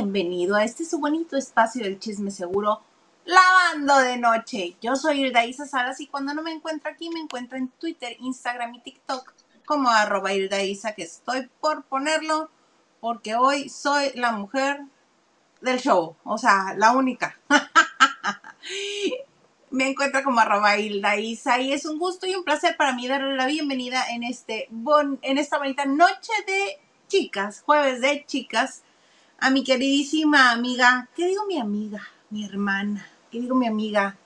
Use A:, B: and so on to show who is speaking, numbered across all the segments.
A: Bienvenido a este su bonito espacio del chisme seguro, lavando de noche. Yo soy Hilda Salas y cuando no me encuentro aquí me encuentro en Twitter, Instagram y TikTok como arroba que estoy por ponerlo porque hoy soy la mujer del show, o sea, la única. me encuentro como arroba y es un gusto y un placer para mí darle la bienvenida en, este en esta bonita noche de chicas, jueves de chicas, a mi queridísima amiga, ¿qué digo mi amiga? Mi hermana, ¿qué digo mi amiga?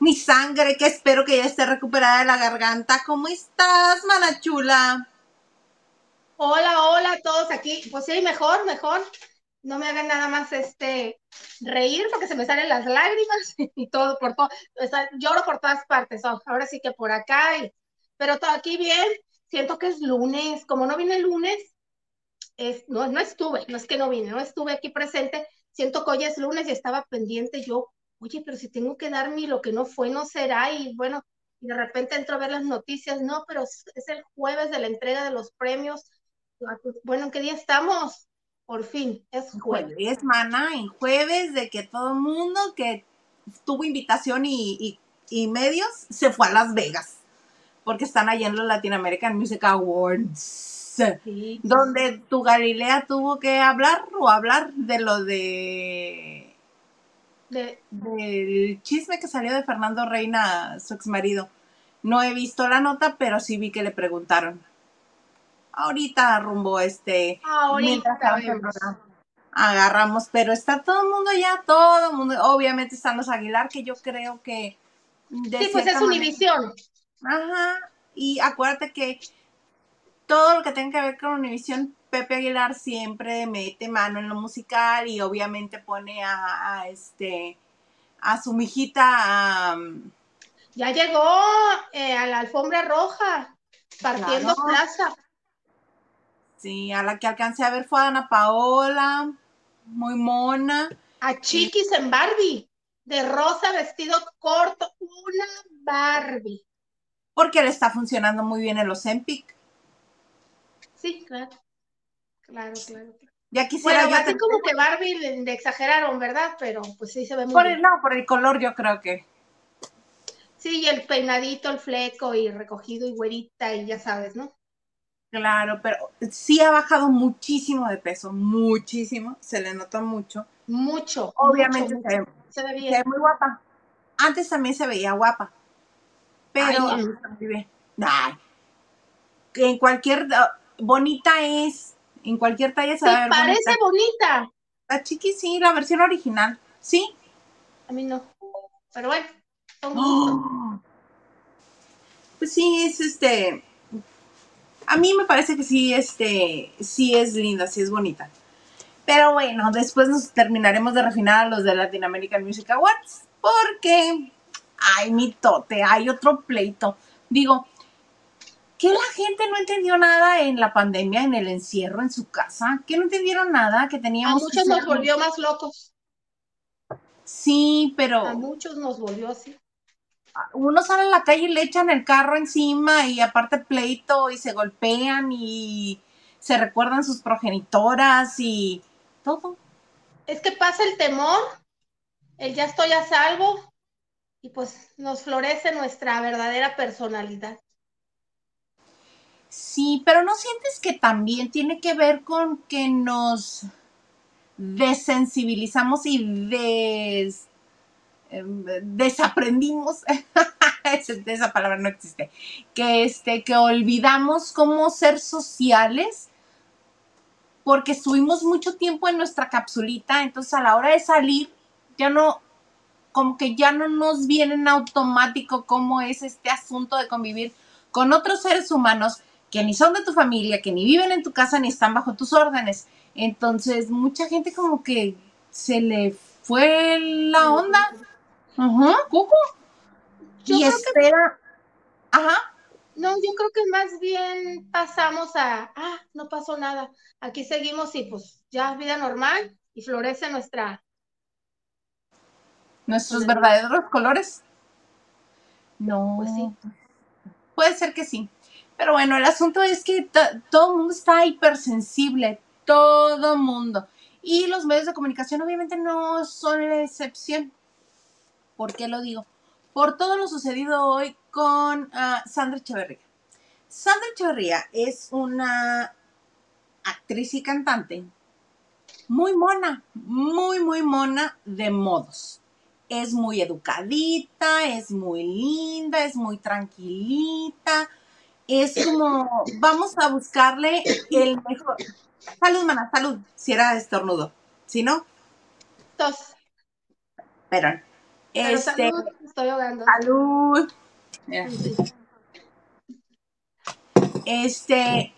A: Mi sangre, que espero que ya esté recuperada de la garganta. ¿Cómo estás, mana chula?
B: Hola, hola a todos aquí. Pues sí, mejor, mejor. No me hagan nada más este reír porque se me salen las lágrimas y todo por todo. lloro por todas partes. Oh, ahora sí que por acá. Pero todo aquí bien. Siento que es lunes. Como no viene el lunes, no, no estuve, no es que no vine, no estuve aquí presente, siento que hoy es lunes y estaba pendiente yo, oye, pero si tengo que dar mi lo que no fue, no será, y bueno, y de repente entro a ver las noticias, no, pero es, el jueves de la entrega de los premios, ah, pues, bueno, ¿en qué día estamos? Por fin, es jueves.
A: Es mana, en jueves de que todo el mundo que tuvo invitación y, y medios se fue a Las Vegas, porque están allá en los Latin American Music Awards donde tu Galilea tuvo que hablar o hablar de lo de, del chisme que salió de Fernando Reina, su ex marido. No he visto la nota, pero sí vi que le preguntaron. Ahorita rumbo este.
B: Ahorita
A: agarramos, pero está todo el mundo ya, todo el mundo. Obviamente están los Aguilar, que yo creo que.
B: sí, pues es Univisión.
A: Ajá. Y acuérdate que todo lo que tenga que ver con Univision, Pepe Aguilar siempre mete mano en lo musical y obviamente pone a, este a su mijita
B: ya llegó eh, a la alfombra roja partiendo plaza.
A: Sí a la que alcancé a ver fue a Ana Paola muy mona.
B: A Chiquis en Barbie de rosa vestido corto una Barbie.
A: Porque le está funcionando muy bien el los Empic
B: Sí, claro. Claro, claro.
A: Ya quisiera
B: bueno, así como que Barbie le, exageraron, ¿verdad? Pero pues sí se ve muy
A: por el, No, por el color yo creo que.
B: Sí, y el peinadito, el fleco y recogido y güerita y ya sabes, ¿no?
A: Claro, pero sí ha bajado muchísimo de peso, muchísimo, se le nota mucho.
B: Mucho.
A: Obviamente se, ve, bien. Se ve muy guapa. Antes también se veía guapa, pero Ay, en cualquier bonita es. En cualquier talla se
B: va parece bonita.
A: La chiqui sí, la versión original. ¿Sí?
B: A mí no. Pero bueno. ¡Oh!
A: Pues sí, es este. A mí me parece que sí, este, sí es linda, sí es bonita. Pero bueno, después nos terminaremos de refinar a los de Latin American Music Awards. Porque, ay, mi tote, hay otro pleito. Digo, que la gente no entendió nada en la pandemia, en el encierro, en su casa, que no entendieron nada, que teníamos...
B: A muchos nos volvió más locos.
A: Sí, pero...
B: A muchos nos volvió así.
A: Uno sale a la calle y le echan el carro encima y aparte pleito y se golpean y se recuerdan sus progenitoras y todo.
B: Es que pasa el temor, el ya estoy a salvo y pues nos florece nuestra verdadera personalidad.
A: Sí, pero ¿no sientes que también tiene que ver con que nos desensibilizamos y em, desaprendimos? esa palabra no existe. Que, este, que olvidamos cómo ser sociales porque estuvimos mucho tiempo en nuestra capsulita, entonces a la hora de salir ya no, como que ya no nos viene en automático cómo es este asunto de convivir con otros seres humanos que ni son de tu familia, que ni viven en tu casa, ni están bajo tus órdenes. Entonces, mucha gente como que se le fue la onda. Ajá, cucu. y espera. Ajá.
B: No, yo creo que más bien pasamos a, ah, no pasó nada. Aquí seguimos y pues ya es vida normal y florece nuestra.
A: Nuestros verdaderos colores. No.
B: Pues sí.
A: Puede ser que sí. Pero bueno, el asunto es que todo el mundo está hipersensible, todo mundo. Y los medios de comunicación obviamente no son la excepción. ¿Por qué lo digo? Por todo lo sucedido hoy con ah, Sandra Echeverría. Sandra Echeverría es una actriz y cantante muy mona, muy, muy mona de modos. Es muy educadita, es muy linda, es muy tranquilita. Es como, vamos a buscarle el mejor. Salud, mana, salud, si era estornudo. Si no,
B: Tos.
A: perdón.
B: Pero
A: Este,
B: salud, estoy ahogando.
A: salud. Mira. Este,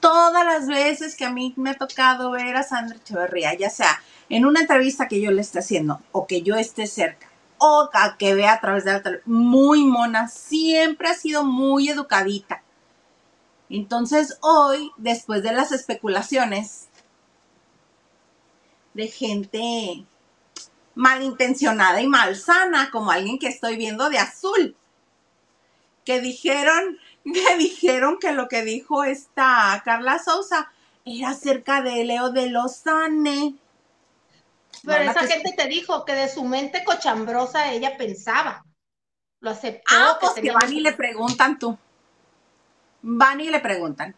A: todas las veces que a mí me ha tocado ver a Sandra Echeverría, ya sea en una entrevista que yo le esté haciendo o que yo esté cerca o que vea a través de la tele, muy mona, siempre ha sido muy educadita. Entonces hoy, después de las especulaciones de gente malintencionada y malsana, como alguien que estoy viendo de azul, que dijeron, que dijeron que lo que dijo esta Carla Sousa era acerca de Leo de Lozane.
B: Pero esa gente te dijo que de su mente cochambrosa ella pensaba. Lo aceptó.
A: Ah, pues que van y le preguntan tú. Van y le preguntan.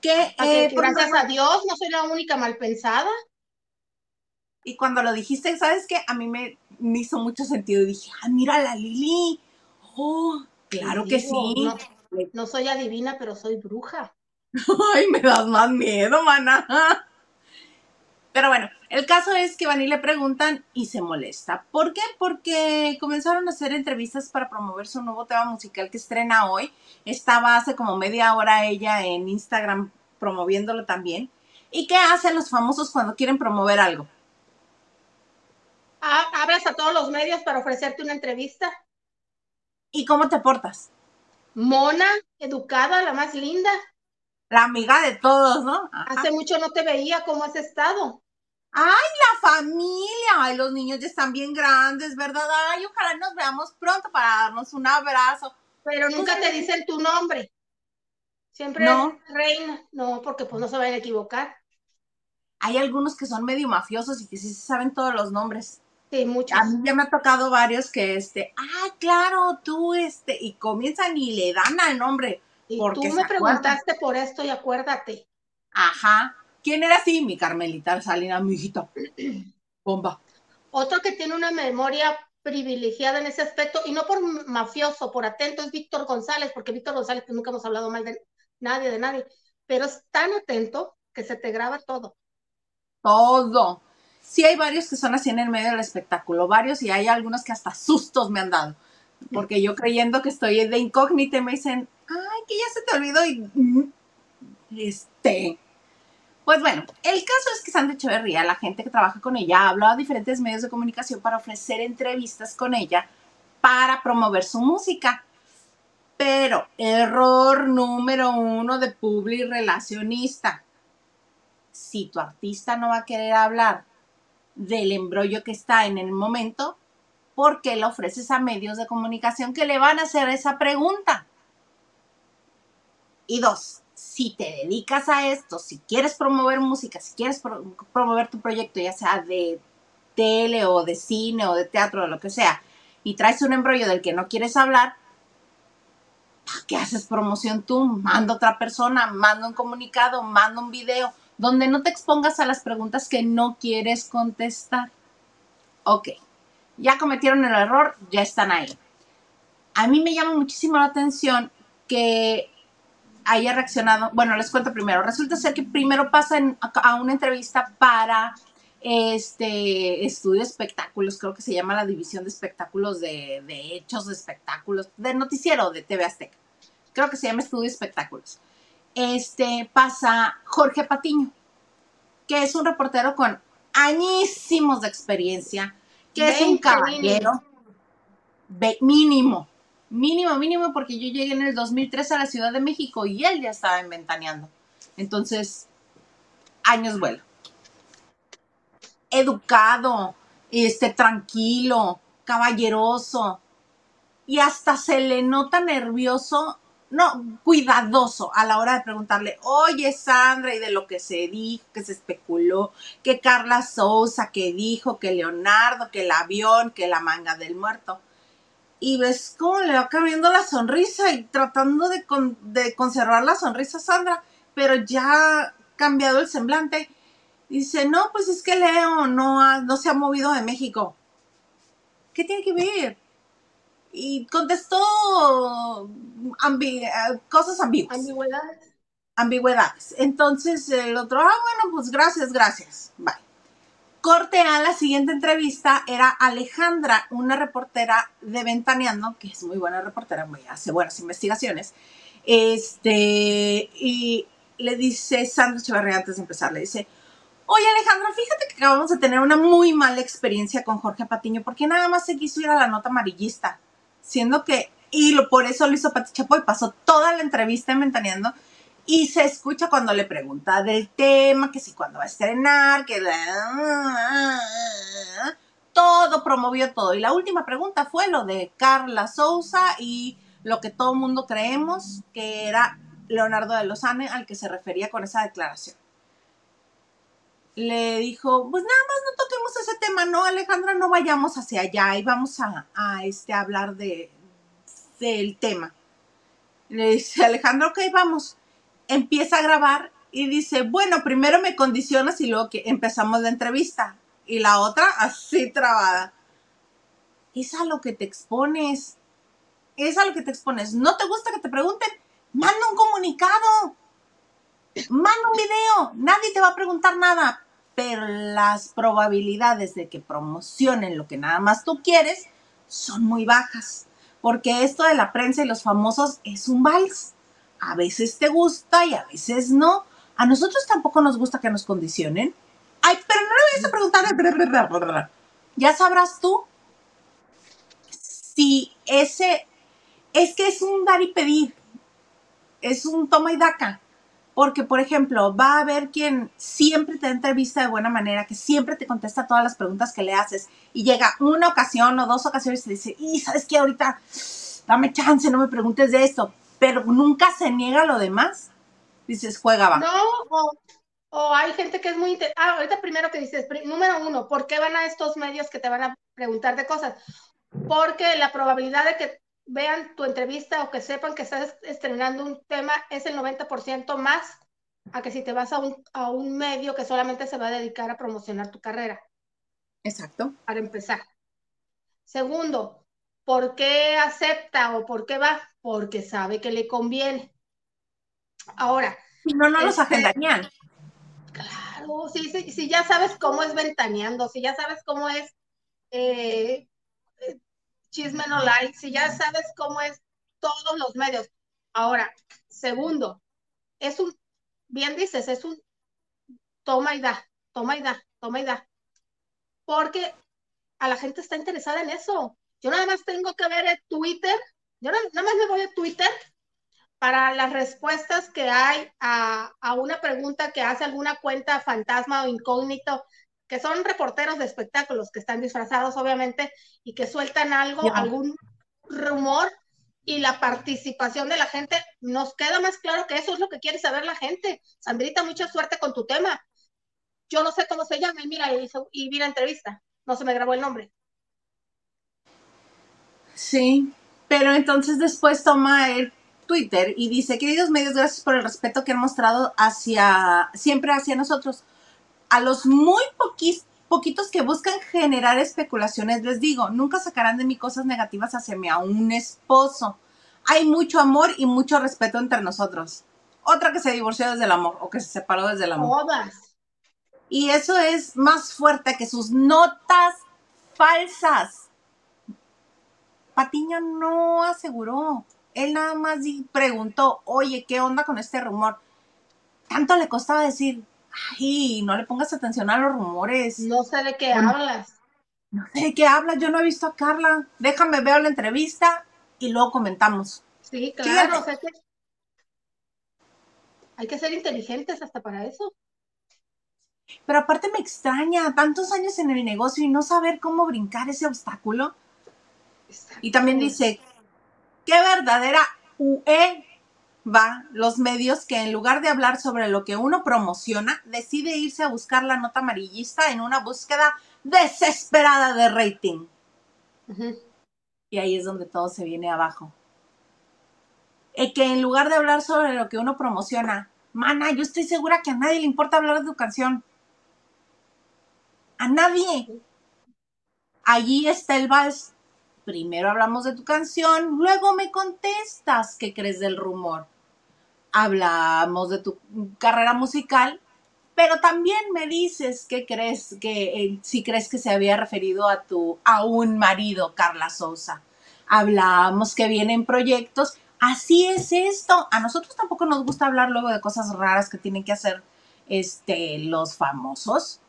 A: Que,
B: a que
A: eh,
B: gracias a Dios no soy la única mal pensada.
A: y cuando lo dijiste, ¿sabes qué? A mí me, me hizo mucho sentido. Y dije, ah, mira la Lili. Oh, claro que sí.
B: No, no soy adivina, pero soy bruja.
A: Ay, me das más miedo, mana. Pero bueno, el caso es que van y le preguntan y se molesta. ¿Por qué? Porque comenzaron a hacer entrevistas para promover su nuevo tema musical que estrena hoy. Estaba hace como media hora ella en Instagram promoviéndolo también. ¿Y qué hacen los famosos cuando quieren promover algo?
B: Ha- Hablas a todos los medios para ofrecerte una entrevista.
A: ¿Y cómo te portas?
B: Mona, educada, la más linda.
A: La amiga de todos, ¿no? Ajá.
B: Hace mucho no te veía, ¿cómo has estado?
A: ¡Ay, la familia! ¡Ay, los niños ya están bien grandes, ¿verdad? ¡Ay, ojalá nos veamos pronto para darnos un abrazo!
B: Pero nunca te dicen tu nombre. Siempre
A: No.
B: reina. No, porque pues no se vayan a equivocar.
A: Hay algunos que son medio mafiosos y que sí se saben todos los nombres.
B: Sí, muchos.
A: A mí ya me ha tocado varios que, este, ah, claro, tú, este, y comienzan y le dan al nombre.
B: Y tú me
A: acuerdan.
B: preguntaste por esto y acuérdate.
A: Ajá. ¿Quién era así? Mi Carmelita Salina, mi hijita. Bomba.
B: Otro que tiene una memoria privilegiada en ese aspecto, y no por mafioso, por atento, es Víctor González, porque Víctor González, que nunca hemos hablado mal de nadie, de nadie, pero es tan atento que se te graba todo.
A: Todo. Sí hay varios que son así en el medio del espectáculo, varios, y hay algunos que hasta sustos me han dado. Porque yo creyendo que estoy de incógnita me dicen, ay, que ya se te olvidó y... mm, Este... Pues bueno, el caso es que Sandra Echeverría, la gente que trabaja con ella, habló a diferentes medios de comunicación para ofrecer entrevistas con ella para promover su música. Pero, error número uno de public relacionista. Si tu artista no va a querer hablar del embrollo que está en el momento, ¿por qué le ofreces a medios de comunicación que le van a hacer esa pregunta? Y dos, si te dedicas a esto, si quieres promover música, si quieres pro- promover tu proyecto, ya sea de tele o de cine o de teatro o lo que sea, y traes un embrollo del que no quieres hablar, ¿para qué haces promoción tú? Manda otra persona, manda un comunicado, manda un video, donde no te expongas a las preguntas que no quieres contestar. Ok, ya cometieron el error, ya están ahí. A mí me llama muchísimo la atención que haya reaccionado. Bueno, les cuento primero. Resulta ser que primero pasa en- a una entrevista para este estudio de espectáculos, creo que se llama la división de espectáculos de, de hechos de espectáculos, de noticiero de TV Azteca. Creo que se llama estudio de espectáculos. Este pasa Jorge Patiño, que es un reportero con añísimos de experiencia, que es un
B: 20
A: caballero mínimo, mínimo, mínimo, porque yo llegué en el 2003 a la Ciudad de México y él ya estaba inventaneando. Entonces, años vuelo. Educado, este, tranquilo, caballeroso. Y hasta se le nota nervioso no, cuidadoso a la hora de preguntarle, oye Sandra, y de lo que se dijo, que se especuló, que Carla Sousa, que dijo, que Leonardo, que el avión, que la manga del muerto. Y ves cómo le va cambiando la sonrisa y tratando de, de conservar la sonrisa Sandra, pero ya cambiado el semblante. Dice, no, pues es que Leo no, no se ha movido de México. ¿Qué tiene que ver? y contestó cosas ambiguas.
B: Ambigüedades.
A: Ambigüedades. Entonces el otro, ah, bueno, pues gracias, gracias. Bye. Corte a la siguiente entrevista era Alejandra, una reportera de Ventaneando, que es muy buena reportera, muy, hace buenas investigaciones. Este, y le dice Sandra Echeverría antes de empezar, le dice, Oye, Alejandra, fíjate que acabamos de tener una muy mala experiencia con Jorge Patiño, porque nada más se quiso ir a la nota amarillista siendo que, y lo, por eso lo hizo Pati Chapoy, pasó toda la entrevista inventaneando y se escucha cuando le pregunta del tema, que si cuando va a estrenar, que todo promovió todo. Y la última pregunta fue lo de Carla Sousa y lo que todo mundo creemos que era Leonardo de Lozane al que se refería con esa declaración. Le dijo, pues nada más no toquemos ese tema, no, Alejandra, no vayamos hacia allá y vamos a, este, hablar de, del tema. Le dice, Alejandra, ok, vamos. Empieza a grabar y dice, bueno, primero me condicionas y luego que empezamos la entrevista. Y la otra así trabada. Es a lo que te expones. Es a lo que te expones. ¿No te gusta que te pregunten? Manda un comunicado. Manda un video. Nadie te va a preguntar nada pero las probabilidades de que promocionen lo que nada más tú quieres son muy bajas, porque esto de la prensa y los famosos es un vals. A veces te gusta y a veces no. A nosotros tampoco nos gusta que nos condicionen. Ay, pero no le vayas a preguntar. Ya sabrás tú si ese es que es un dar y pedir. Es un toma y daca. Porque, por ejemplo, va a haber quien siempre te entrevista de buena manera, que siempre te contesta todas las preguntas que le haces y llega una ocasión o dos ocasiones y te dice, y sabes qué, ahorita dame chance, no me preguntes de esto, pero nunca se niega lo demás. Dices, juega, va.
B: No, o, hay gente que es muy... Ah, ahorita primero que dices, número uno, ¿por qué van a estos medios que te van a preguntar de cosas? Porque la probabilidad de que vean tu entrevista o que sepan que estás estrenando un tema es el 90% más a que si te vas a un, a un medio que solamente se va a dedicar a promocionar tu carrera.
A: Exacto.
B: Para empezar. Segundo, ¿por qué acepta o por qué va? Porque sabe que le conviene. Ahora.
A: Si no, no los este, agendarían.
B: Claro, si, si, ya sabes cómo es ventaneando, si ya sabes cómo es eh, chisme no like, si ya sabes cómo es todos los medios. Ahora, segundo, es un, bien dices, es un toma y da, toma y da, toma y da. Porque a la gente está interesada en eso. Yo nada más tengo que ver el Twitter, yo nada, más me voy a Twitter para las respuestas que hay a, a, una pregunta que hace alguna cuenta fantasma o incógnito que son reporteros de espectáculos que están disfrazados, obviamente, y que sueltan algo, algún rumor, y la participación de la gente, nos queda más claro que eso es lo que quiere saber la gente. Sandrita, mucha suerte con tu tema. Yo no sé cómo se llama, y mira, y, y vi la entrevista, no se me grabó el nombre.
A: Sí, pero entonces después toma el Twitter y dice, queridos medios, gracias por el respeto que han mostrado hacia, siempre hacia nosotros a los muy poquitos que buscan generar especulaciones, les digo, nunca sacarán de mí cosas negativas hacia mí a un esposo. Hay mucho amor y mucho respeto entre nosotros. Otra que se divorció desde el amor o que se separó desde el amor.
B: Todas.
A: Y eso es más fuerte que sus notas falsas. Patiño no aseguró. Él nada más preguntó, oye, ¿qué onda con este rumor? Tanto le costaba decir, ay, no le pongas atención a los rumores.
B: No sé de qué hablas.
A: No sé de qué hablas, yo no he visto a Carla. Déjame ver la entrevista y luego comentamos.
B: Sí, claro. hay que ser inteligentes hasta para eso.
A: Pero aparte me extraña, tantos años en el negocio y no saber cómo brincar ese obstáculo. Y también dice, qué verdadera UE va, los medios que en lugar de hablar sobre lo que uno promociona, decide irse a buscar la nota amarillista en una búsqueda desesperada de rating. Y ahí es donde todo se viene abajo. Y que en lugar de hablar sobre lo que uno promociona, mana, yo estoy segura que a nadie le importa hablar de tu canción. A nadie. Allí está el vals. Primero hablamos de tu canción, luego me contestas qué crees del rumor hablamos de tu carrera musical, pero también me dices que crees que eh, si crees que se había referido a tu a un marido, Carla Sousa. Hablamos que vienen proyectos. Así es esto. A nosotros tampoco nos gusta hablar luego de cosas raras que tienen que hacer este, los famosos,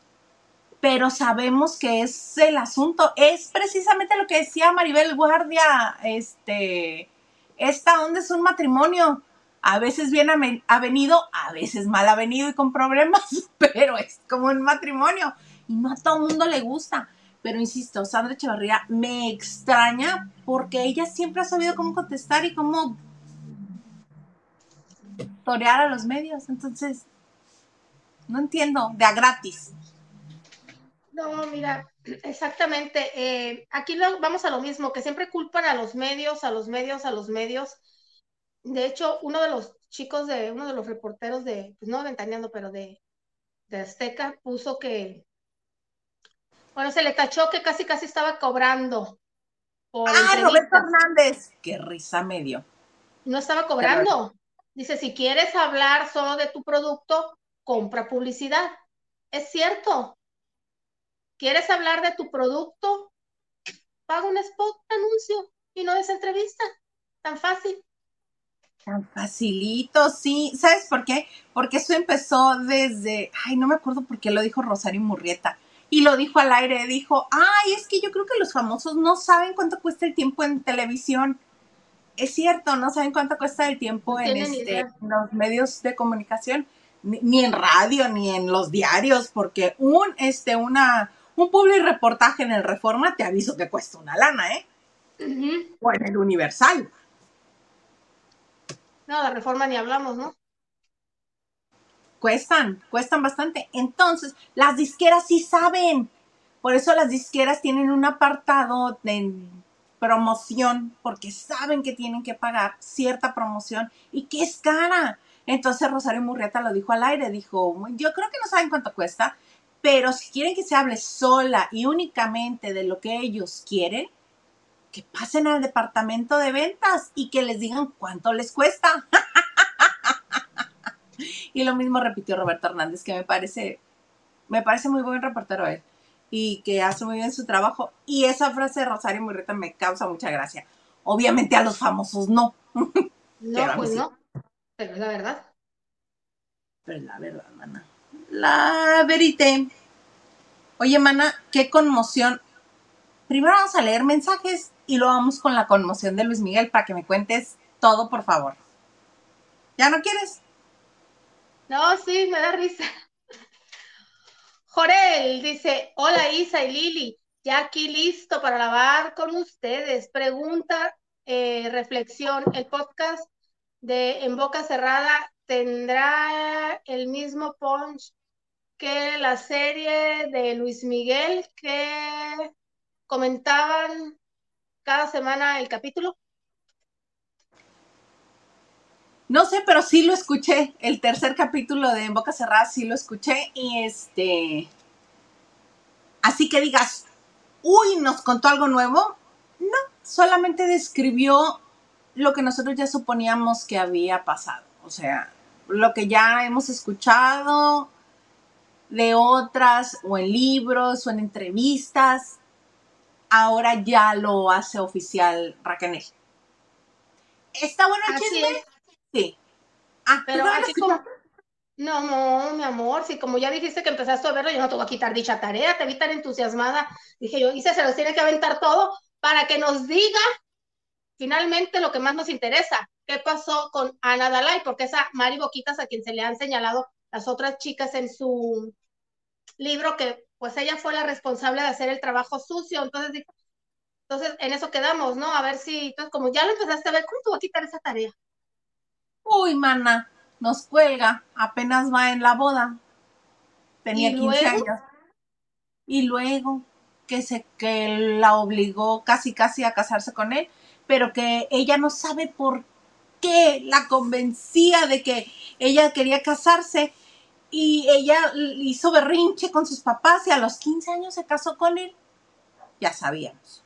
A: pero sabemos que es el asunto. Es precisamente lo que decía Maribel Guardia. Este, esta onda es un matrimonio a veces bien avenido, a veces mal avenido y con problemas, pero es como un matrimonio y no a todo el mundo le gusta. Pero insisto, Sandra Echevarría me extraña porque ella siempre ha sabido cómo contestar y cómo torear a los medios. Entonces, no entiendo, de a gratis.
B: No, mira, exactamente. Eh, aquí vamos a lo mismo, que siempre culpan a los medios, a los medios, a los medios de hecho, uno de los chicos de, uno de los reporteros de, pues no ventaneando, pero de, de Azteca, puso que, bueno, se le tachó que casi casi estaba cobrando.
A: ah, Roberto Hernández. Qué risa medio.
B: No estaba cobrando. Dice, si quieres hablar solo de tu producto, compra publicidad. Es cierto. ¿Quieres hablar de tu producto? Paga un spot, anuncio y no es entrevista. Tan fácil.
A: Tan facilito, sí. ¿Sabes por qué? Porque eso empezó desde, ay, no me acuerdo por qué lo dijo Rosario Murrieta. Y lo dijo al aire, dijo, ay, es que yo creo que los famosos no saben cuánto cuesta el tiempo en televisión. Es cierto, no saben cuánto cuesta el tiempo en, este, los medios de comunicación, ni, en radio, ni en los diarios, porque un, este, una, un public reportaje en el Reforma te aviso que cuesta una lana, ¿eh? O en el Universal.
B: No, la reforma ni hablamos, ¿no?
A: Cuestan, cuestan bastante. Entonces, las disqueras sí saben. Por eso las disqueras tienen un apartado de promoción, porque saben que tienen que pagar cierta promoción y que es cara. Entonces Rosario Murrieta lo dijo al aire, dijo, yo creo que no saben cuánto cuesta, pero si quieren que se hable sola y únicamente de lo que ellos quieren, que pasen al departamento de ventas y que les digan cuánto les cuesta. y lo mismo repitió Roberto Hernández, que me parece, me parece muy buen reportero él y que hace muy bien su trabajo. Y esa frase de Rosario Murrieta me causa mucha gracia. Obviamente a los famosos no.
B: No, pues no. Pero es la verdad.
A: Pero es la verdad, mana. La verité. Oye, mana, qué conmoción. Primero vamos a leer mensajes y lo vamos con la conmoción de Luis Miguel para que me cuentes todo, por favor. ¿Ya no quieres?
B: No, sí, me da risa. Jorel dice, hola Isa y Lili, ya aquí listo para lavar con ustedes. Pregunta, eh, reflexión, el podcast de En Boca Cerrada tendrá el mismo punch que la serie de Luis Miguel que comentaban cada semana el capítulo?
A: No sé, pero sí lo escuché. El tercer capítulo de En Boca Cerrada sí lo escuché. Y este. Así que digas, uy, nos contó algo nuevo. No, solamente describió lo que nosotros ya suponíamos que había pasado. O sea, lo que ya hemos escuchado de otras, o en libros, o en entrevistas ahora ya lo hace oficial Raquel. ¿Está bueno el chisme? Sí.
B: Ah, pero así como... No, no, mi amor, si como ya dijiste que empezaste a verlo, yo no te voy a quitar dicha tarea, te vi tan entusiasmada. Dije yo, Isa se los tiene que aventar todo para que nos diga finalmente lo que más nos interesa. ¿Qué pasó con Ana Dalai? Porque esa Mari Boquitas, a quien se le han señalado las otras chicas en su libro, que pues ella fue la responsable de hacer el trabajo sucio, entonces entonces en eso quedamos, ¿no? A ver si, entonces como ya lo empezaste a ver, ¿cómo te voy a quitar esa tarea?
A: Uy, mana, nos cuelga, apenas va en la boda. Tenía 15 años. Y luego que se que la obligó casi casi a casarse con él, pero que ella no sabe por qué la convencía de que ella quería casarse y ella hizo berrinche con sus papás y a los 15 años se casó con él. Ya sabíamos.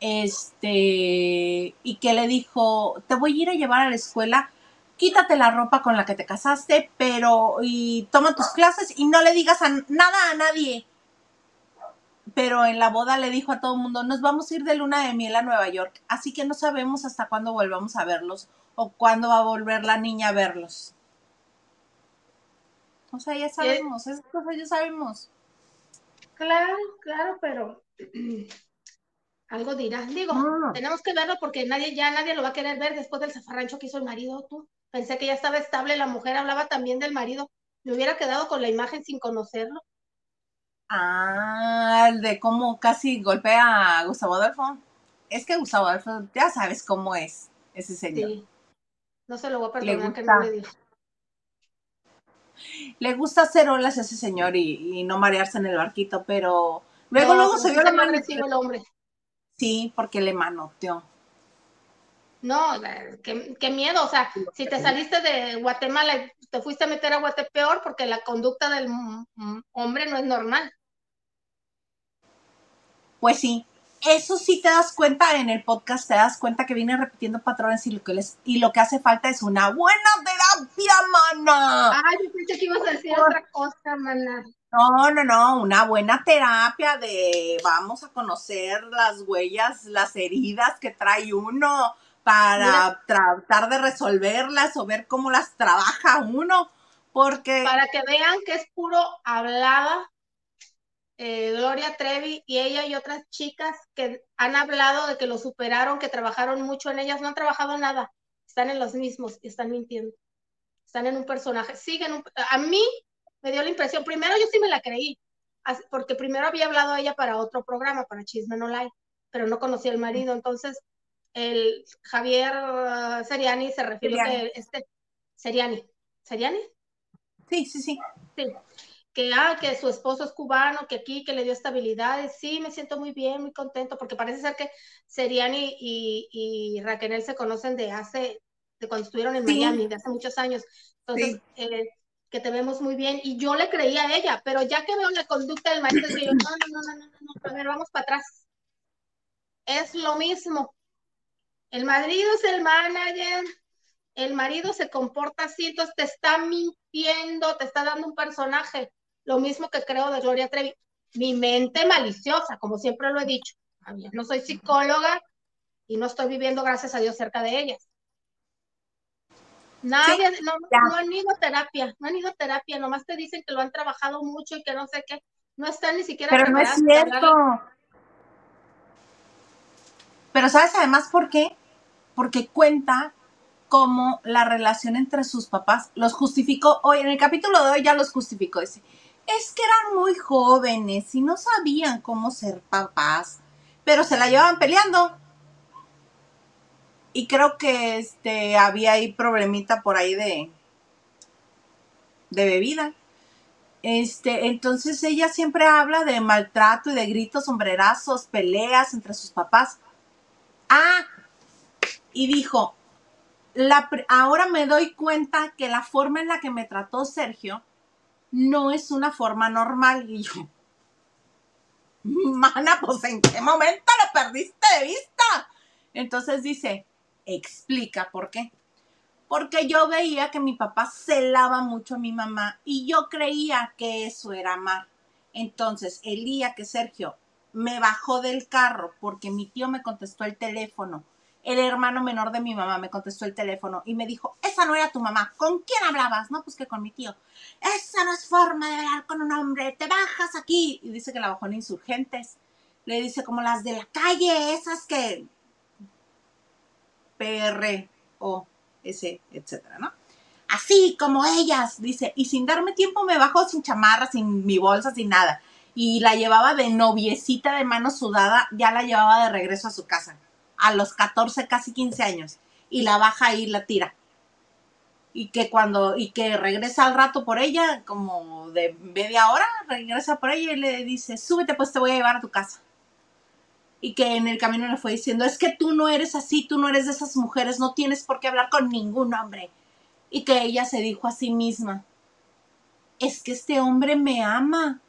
A: Este, y que le dijo, te voy a ir a llevar a la escuela, quítate la ropa con la que te casaste, pero y toma tus clases y no le digas nada a nadie. Pero en la boda le dijo a todo el mundo, nos vamos a ir de luna de miel a Nueva York, así que no sabemos hasta cuándo volvamos a verlos o cuándo va a volver la niña a verlos. O sea, ya sabemos, esas cosas ya sabemos.
B: Claro, claro, pero algo dirás. Digo, tenemos que verlo porque nadie, ya nadie lo va a querer ver después del zafarrancho que hizo el marido, tú. Pensé que ya estaba estable, la mujer hablaba también del marido. Me hubiera quedado con la imagen sin conocerlo.
A: Ah, de cómo casi golpea a Gustavo Adolfo. Es que Gustavo Adolfo, ya sabes cómo es ese señor. Sí.
B: No se lo voy a perdonar que no le dijo.
A: Le gusta hacer olas a ese señor y, no marearse en el barquito, pero luego, luego se vio la mano.
B: el hombre.
A: Sí, porque le manoteó.
B: No, qué, miedo. O sea, si te saliste de Guatemala y te fuiste a meter a Guatemala, peor porque la conducta del hombre no es normal.
A: Pues sí, eso sí te das cuenta en el podcast, te das cuenta que viene repitiendo patrones y lo que, les, y lo que hace falta es una buena terapia, mana.
B: Ay, yo pensé que ibas a decir otra cosa, mana.
A: No, no, no, una buena terapia de vamos a conocer las huellas, las heridas que trae uno para tratar de resolverlas o ver cómo las trabaja uno, porque...
B: Para que vean que es puro hablada eh, Gloria Trevi y ella y otras chicas que han hablado de que lo superaron, que trabajaron mucho en ellas, no han trabajado nada, están en los mismos y están mintiendo, están en un personaje, siguen a mí me dio la impresión, primero yo sí me la creí, porque primero había hablado ella para otro programa, para Chisme No Like, pero no conocía al marido, entonces el Javier uh, Seriani se refirió que este, Seriani, ¿Seriani?
A: Sí, sí, sí.
B: Sí, que, ah, que su esposo es cubano, que aquí, que le dio estabilidad, sí, me siento muy bien, muy contento, porque parece ser que Seriani y, y Raquel se conocen de hace, de cuando estuvieron en Miami, de hace muchos años, entonces, eh, que te vemos muy bien, y yo le creía a ella, pero ya que veo la conducta del marido, yo, no, no, no, no, no, no, a ver, vamos para atrás. Es lo mismo. El marido es el manager, el marido se comporta así, entonces te está mintiendo, te está dando un personaje. Lo mismo que creo de Gloria Trevi. Mi mente maliciosa, como siempre lo he dicho. No soy psicóloga y no estoy viviendo, gracias a Dios, cerca de ellas. Nadie, no, no, han ido a terapia, no han ido a terapia, nomás te dicen que lo han trabajado mucho y que no sé qué, no están ni siquiera.
A: Pero no es cierto. Pero ¿sabes además por qué? Porque cuenta cómo la relación entre sus papás los justificó. Hoy, en el capítulo de hoy ya los justificó. Dice, es que eran muy jóvenes y no sabían cómo ser papás, pero se la llevaban peleando. Y creo que este había ahí problemita por ahí de de bebida. Este, entonces ella siempre habla de maltrato y de gritos, sombrerazos, peleas entre sus papás. Ah, y dijo, la, ahora me doy cuenta que la forma en la que me trató Sergio no es una forma normal. Y yo, mana, pues en qué momento lo perdiste de vista. Entonces dice, explica por qué. Porque yo veía que mi papá celaba mucho a mi mamá y yo creía que eso era amar. Entonces, el día que Sergio me bajó del carro porque mi tío me contestó el teléfono el hermano menor de mi mamá me contestó el teléfono y me dijo, esa no era tu mamá, ¿con quién hablabas? No, pues que con mi tío. Esa no es forma de hablar con un hombre, te bajas aquí. Y dice que la bajó en insurgentes. Le dice como las de la calle, esas que... PR o S, etcétera, ¿no? Así como ellas, dice, y sin darme tiempo me bajó sin chamarra, sin mi bolsa, sin nada. Y la llevaba de noviecita de mano sudada, ya la llevaba de regreso a su casa a los 14, casi 15 años, y la baja y la tira. y que cuando, y que regresa al rato por ella, como de media hora, regresa por ella y le dice, súbete, pues te voy a llevar a tu casa. Y que en el camino le fue diciendo, es que tú no eres así, tú no eres de esas mujeres, no tienes por qué hablar con ningún hombre. Y que ella se dijo a sí misma, es que este hombre me ama,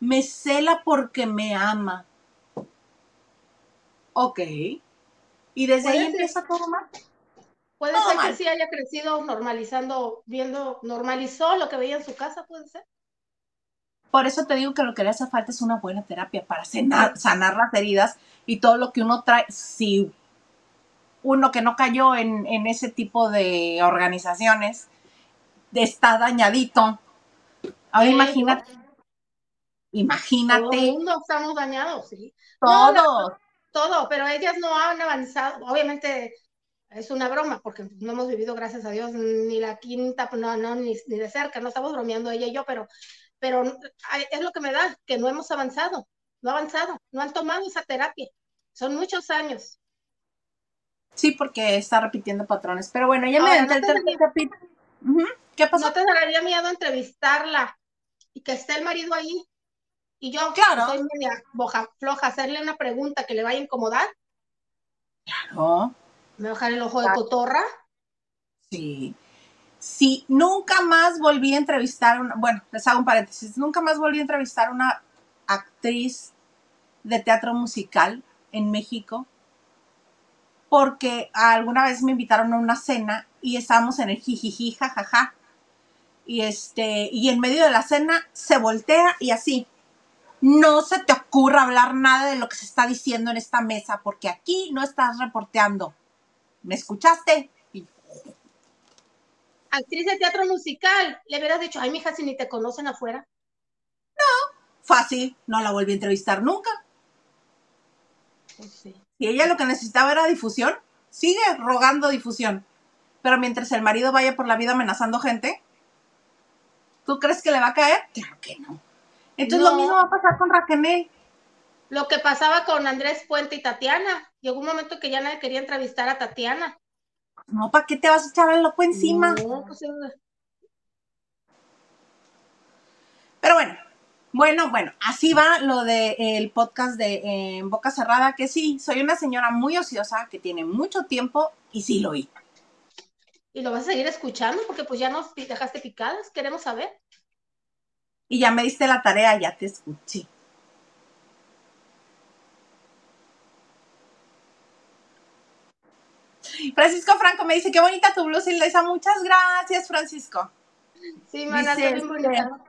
A: me cela porque me ama. Ok. Y desde ahí empieza todo mal.
B: Puede ser que sí haya crecido normalizando, viendo, normalizó lo que veía en su casa, puede ser.
A: Por eso te digo que lo que le hace falta es una buena terapia para sanar, sanar las heridas y todo lo que uno trae. Si uno que no cayó en, en ese tipo de organizaciones está dañadito, ahora imagínate. Imagínate. Todo
B: el mundo estamos dañados, sí.
A: Todos.
B: Todo, pero ellas no han avanzado. Obviamente es una broma, porque no hemos vivido, gracias a Dios, ni la quinta, no, no, ni, de cerca, no estamos bromeando ella y yo, pero, pero es lo que me da, que no hemos avanzado, no avanzado, no han tomado esa terapia. Son muchos años.
A: Sí, porque está repitiendo patrones. Pero bueno, ya me entré el capítulo.
B: ¿Qué pasó? ¿No te daría miedo entrevistarla y que esté el marido ahí? Y yo,
A: claro.
B: soy media boja floja, hacerle una pregunta que le vaya a incomodar.
A: Claro.
B: ¿Me bajar el ojo de cotorra?
A: Sí. Sí, nunca más volví a entrevistar, una, bueno, les hago un paréntesis, nunca más volví a entrevistar a una actriz de teatro musical en México porque alguna vez me invitaron a una cena y estábamos en el jijiji, jajaja. Y este, y en medio de la cena se voltea y así. No se te ocurra hablar nada de lo que se está diciendo en esta mesa, porque aquí no estás reporteando. ¿Me escuchaste?
B: Actriz de teatro musical. Le hubieras dicho, ay, mija, si ni te conocen afuera.
A: No, fácil. No la volví a entrevistar nunca. Pues sí. Si ella lo que necesitaba era difusión, sigue rogando difusión. Pero mientras el marido vaya por la vida amenazando gente, ¿tú crees que le va a caer? Claro que no. Entonces lo mismo va a pasar con Raquel.
B: Lo que pasaba con Andrés Puente y Tatiana. Llegó un momento que ya nadie quería entrevistar a Tatiana.
A: No, ¿para qué te vas a echar el loco encima? No, pues, Pero bueno, bueno, bueno, así va lo del podcast de Boca Cerrada, que sí, soy una señora muy ociosa, que tiene mucho tiempo y sí lo oí.
B: ¿Y lo vas a seguir escuchando? Porque pues ya nos dejaste picadas, queremos saber.
A: Y ya me diste la tarea, ya te escuché. Francisco Franco me dice, qué bonita tu blusa, Ilesa. Muchas gracias, Francisco.
B: Sí, mana, dice, bonita.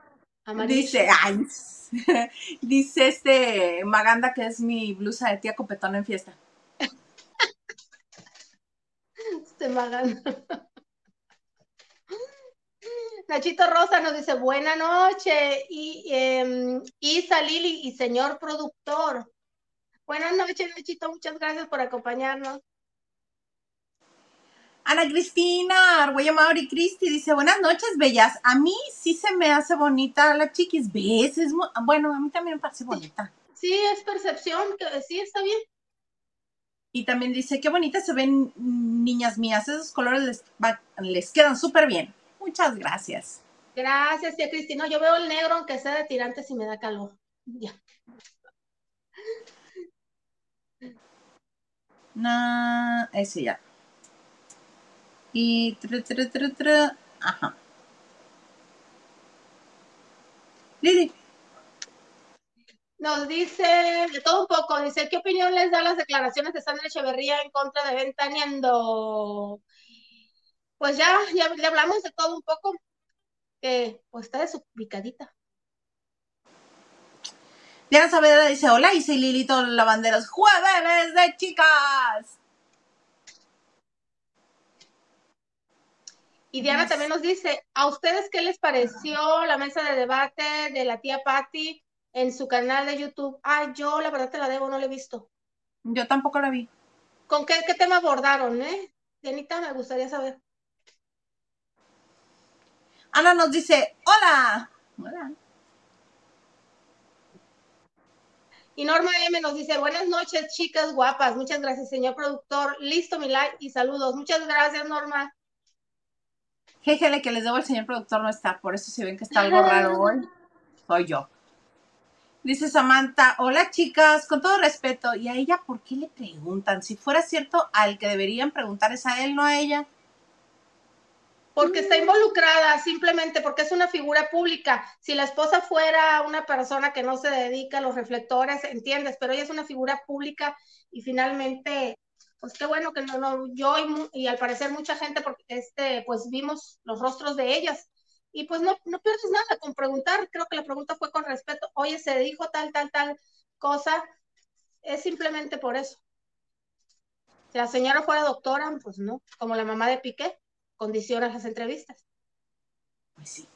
A: Dice, ay, dice este Maganda que es mi blusa de tía copetón en fiesta.
B: Este Maganda. Nachito Rosa nos dice, buena noche, y eh, Isa, Lili y señor productor. Buenas noches, Nachito, muchas gracias por acompañarnos.
A: Ana Cristina, Arguello Mauri Cristi dice, buenas noches, bellas. A mí sí se me hace bonita la chiquis, ¿ves? Es bueno, a mí también me parece bonita.
B: Sí, es percepción, que sí, está bien.
A: Y también dice, qué bonita se ven, niñas mías, esos colores les, les quedan súper bien. Muchas gracias.
B: Gracias, tía Cristina. Yo veo el negro, aunque sea de tirantes y me da calor. Ya.
A: No, ese ya. Y ajá. Lili.
B: Nos dice de todo un poco, dice, ¿qué opinión les da las declaraciones de Sandra Echeverría en contra de Ventaneando? Pues ya, ya le hablamos de todo un poco, que pues está desubicadita.
A: Diana Saavedra dice, hola, y soy Lilito Lavanderos, jueves de chicas.
B: Y Diana también nos dice, ¿a ustedes qué les pareció la mesa de debate de la tía Patty en su canal de YouTube? Ah, yo la verdad te la debo, no la he visto.
A: Yo tampoco la vi.
B: ¿Con qué, qué tema abordaron, eh? Dianita, me gustaría saber.
A: Ana nos dice, hola. Hola.
B: Y Norma M nos dice, buenas noches, chicas guapas. Muchas gracias, señor productor. Listo mi like y saludos. Muchas gracias, Norma.
A: Jéjele que les debo el señor productor no está, por eso si ven que está algo raro hoy, soy yo. Dice Samantha, hola chicas, con todo respeto, ¿y a ella por qué le preguntan? Si fuera cierto, al que deberían preguntar es a él, no a ella.
B: Porque está involucrada, simplemente porque es una figura pública. Si la esposa fuera una persona que no se dedica a los reflectores, entiendes, pero ella es una figura pública y finalmente, pues qué bueno que no, no yo y, y, al parecer mucha gente, porque este, pues vimos los rostros de ellas y pues no, no pierdes nada con preguntar. Creo que la pregunta fue con respeto. Oye, se dijo tal, tal, tal cosa. Es simplemente por eso. Si la señora fuera doctora, pues no, como la mamá de Piqué, condiciona las entrevistas.
A: Pues sí.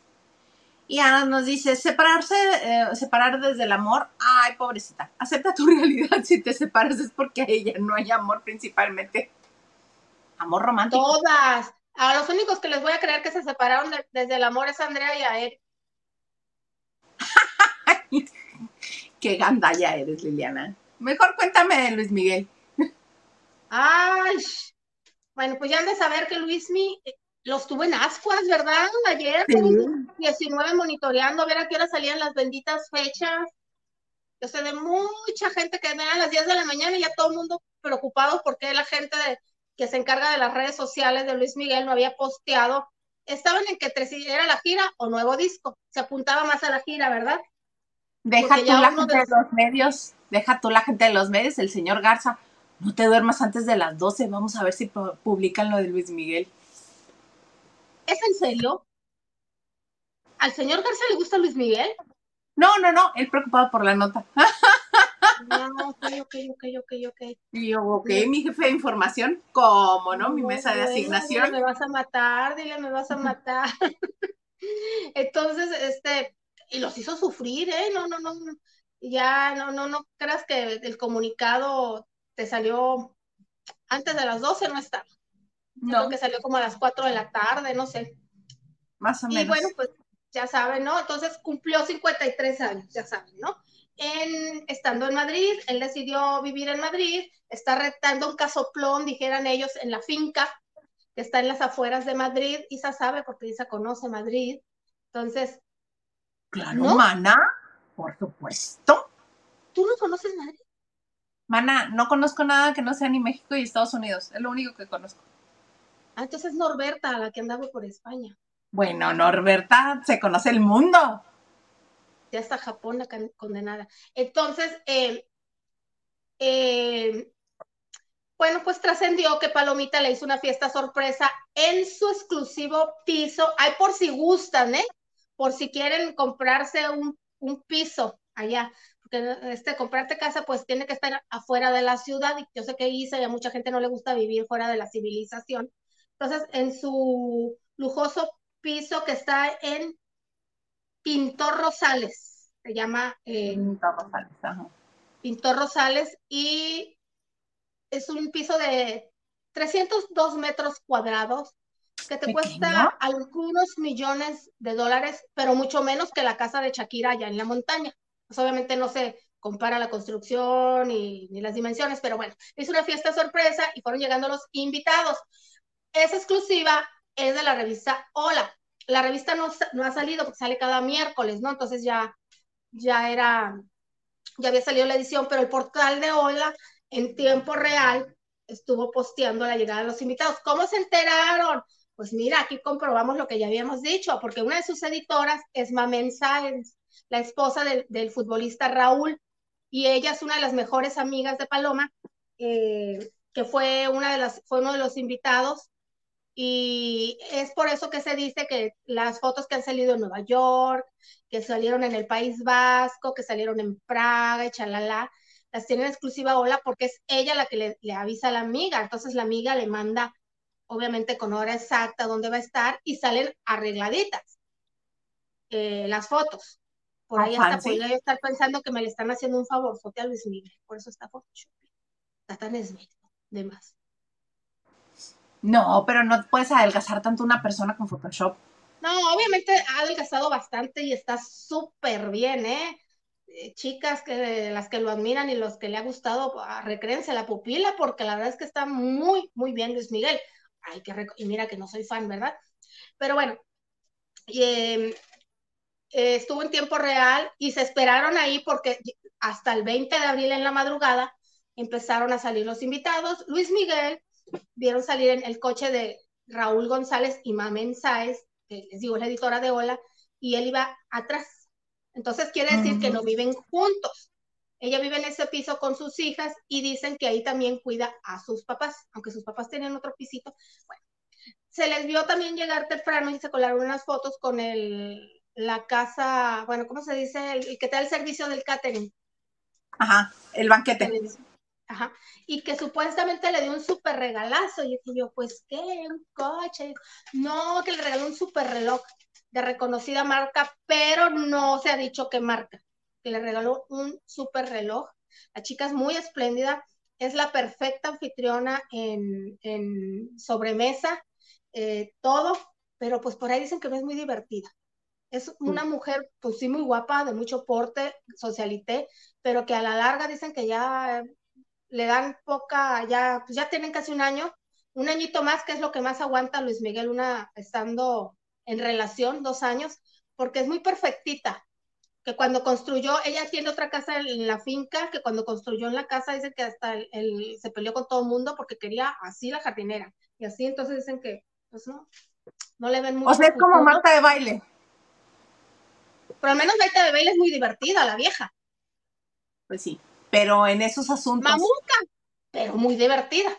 A: Y Ana nos dice, separarse, eh, separar desde el amor, ay, pobrecita, acepta tu realidad, si te separas es porque a ella no hay amor principalmente. Amor romántico.
B: Todas, a los únicos que les voy a creer que se separaron de, desde el amor es Andrea y a él.
A: Qué gandalla eres, Liliana. Mejor cuéntame de Luis Miguel.
B: Ay, bueno, pues ya han de saber que Luis Miguel eh, los tuvo en ascuas, ¿verdad? Ayer, sí. 19 monitoreando, a ver a qué hora salían las benditas fechas. Yo sé de mucha gente que a las 10 de la mañana y ya todo el mundo preocupado porque la gente de, que se encarga de las redes sociales de Luis Miguel, no había posteado. Estaban en que era la gira o nuevo disco. Se apuntaba más a la gira, ¿verdad?
A: Deja Porque tú la gente de los medios, deja tú la gente de los medios, el señor Garza. No te duermas antes de las 12, vamos a ver si publican lo de Luis Miguel.
B: ¿Es en serio? ¿Al señor Garza le gusta Luis Miguel?
A: No, no, no, él preocupado por la nota.
B: No, ok, ok, ok, ok, ok.
A: Y yo, ok, mi jefe de información, ¿cómo no? Mi mesa de asignación.
B: Dile, me vas a matar, dile, me vas a matar. Entonces, este, y los hizo sufrir, ¿eh? No, no, no, ya, no, no, no creas que el comunicado te salió antes de las 12, no está. No. Creo que salió como a las 4 de la tarde, no sé.
A: Más o menos.
B: Y bueno, pues ya saben, ¿no? Entonces cumplió 53 años, ya saben, ¿no? En, estando en Madrid, él decidió vivir en Madrid, está retando un casoplón, dijeran ellos, en la finca, que está en las afueras de Madrid. Isa sabe porque Isa conoce Madrid. Entonces.
A: Claro, ¿no? Mana, por supuesto.
B: ¿Tú no conoces Madrid?
A: Mana, no conozco nada que no sea ni México y Estados Unidos. Es lo único que conozco.
B: Ah, entonces Norberta, la que andaba por España.
A: Bueno, Norberta se conoce el mundo
B: ya está Japón la condenada. Entonces, eh, eh, bueno, pues trascendió que Palomita le hizo una fiesta sorpresa en su exclusivo piso. Hay por si gustan, ¿eh? Por si quieren comprarse un, un piso allá. Este, comprarte casa, pues tiene que estar afuera de la ciudad. Y yo sé que Isa y a mucha gente no le gusta vivir fuera de la civilización. Entonces, en su lujoso piso que está en Pintor Rosales, se llama
A: eh, Pintor Rosales, ajá.
B: Pintor Rosales, y es un piso de 302 metros cuadrados que te cuesta algunos millones de dólares, pero mucho menos que la casa de Shakira allá en la montaña. Pues obviamente no se compara la construcción y, ni las dimensiones, pero bueno, es una fiesta sorpresa y fueron llegando los invitados. Es exclusiva, es de la revista Hola la revista no, no, ha salido porque sale cada miércoles, ¿no? Entonces ya, ya era, ya había salido la edición, pero el portal de Hola en tiempo real estuvo posteando la llegada de los invitados. ¿Cómo se enteraron? Pues mira, aquí comprobamos lo que ya habíamos dicho, porque una de sus editoras es Mamen la esposa del, del, futbolista Raúl, y ella es una de las mejores amigas de Paloma, eh, que fue, una de las, fue uno de los invitados y es por eso que se dice que las fotos que han salido en Nueva York, que salieron en el País Vasco, que salieron en Praga y chalala, las tienen exclusiva Hola porque es ella la que le, le, avisa a la amiga. Entonces la amiga le manda, obviamente con hora exacta, dónde va a estar y salen arregladitas eh, las fotos. Por ahí hasta podría yo estar pensando que me le están haciendo un favor, foto a Luis Miguel. Por eso está Photoshop. Está tan esbelto, de más.
A: No, pero no puedes adelgazar tanto una persona con Photoshop.
B: No, obviamente ha adelgazado bastante y está súper bien, ¿eh? ¿eh? Chicas que las que lo admiran y los que le ha gustado, ah, recréense la pupila, porque la verdad es que está muy, muy bien Luis Miguel. Ay, que y mira que no soy fan, ¿verdad? Pero bueno, eh, eh, estuvo en tiempo real y se esperaron ahí porque hasta el 20 de abril en la madrugada empezaron a salir los invitados. Luis Miguel vieron salir en el coche de Raúl González y Mamen Sáez, que les digo, es la editora de Hola, y él iba atrás. Entonces quiere decir que no viven juntos. Ella vive en ese piso con sus hijas y dicen que ahí también cuida a sus papás, aunque sus papás tienen otro pisito. Bueno, se les vio también llegar temprano y se colaron unas fotos con el, la casa, bueno, ¿cómo se dice? El, que te da el servicio del catering.
A: Ajá, el banquete.
B: Ajá. Y que supuestamente le dio un súper regalazo. Y yo, pues, ¿qué? Un coche. No, que le regaló un súper reloj de reconocida marca, pero no se ha dicho qué marca. Que le regaló un súper reloj. La chica es muy espléndida, es la perfecta anfitriona en, en sobremesa, eh, todo, pero pues por ahí dicen que no es muy divertida. Es una mujer, pues sí, muy guapa, de mucho porte, socialité, pero que a la larga dicen que ya le dan poca, ya, pues ya tienen casi un año, un añito más, que es lo que más aguanta Luis Miguel, una estando en relación, dos años, porque es muy perfectita. Que cuando construyó, ella tiene otra casa en la finca, que cuando construyó en la casa dice que hasta él, se peleó con todo el mundo porque quería así la jardinera. Y así, entonces dicen que, pues no, no le ven mucho.
A: O sea, es como Marta de baile.
B: Pero al menos Marta de baile es muy divertida, la vieja.
A: Pues sí, pero en esos asuntos.
B: Mamuca, pero muy divertida.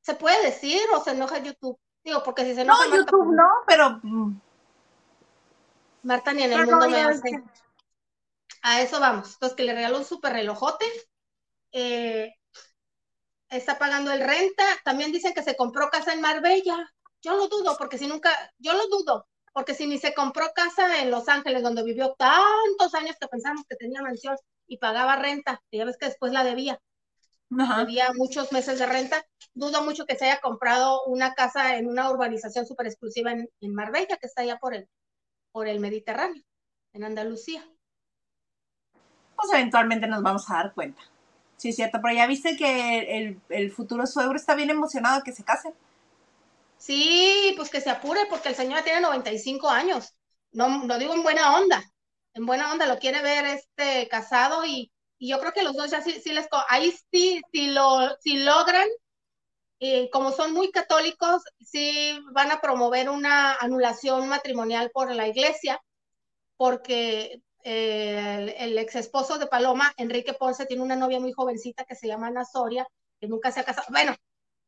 B: ¿Se puede decir o se enoja YouTube? Digo, porque si se enoja.
A: No, YouTube no, pero. Mm.
B: Marta ni en el mundo me hace. A eso vamos. Entonces, que le regaló un súper relojote. Eh, está pagando el renta. También dicen que se compró casa en Marbella. Yo lo dudo, porque si nunca, yo lo dudo, porque si ni se compró casa en Los Ángeles, donde vivió tantos años que pensamos que tenía mansión y pagaba renta, y ya ves que después la debía. Debía muchos meses de renta. Dudo mucho que se haya comprado una casa en una urbanización súper exclusiva en, Marbella, que está allá por el, por el Mediterráneo, en Andalucía.
A: Pues eventualmente nos vamos a dar cuenta. Sí, es cierto, pero ya viste que el, el futuro suegro está bien emocionado que se casen.
B: Sí, pues que se apure porque el señor tiene 95 años. No, lo digo en buena onda. En buena onda lo quiere ver este casado y, yo creo que los dos ya sí, sí les ahí sí si lo si logran y como son muy católicos sí van a promover una anulación matrimonial por la iglesia porque eh, el, ex esposo de Paloma Enrique Ponce tiene una novia muy jovencita que se llama Ana Soria que nunca se ha casado bueno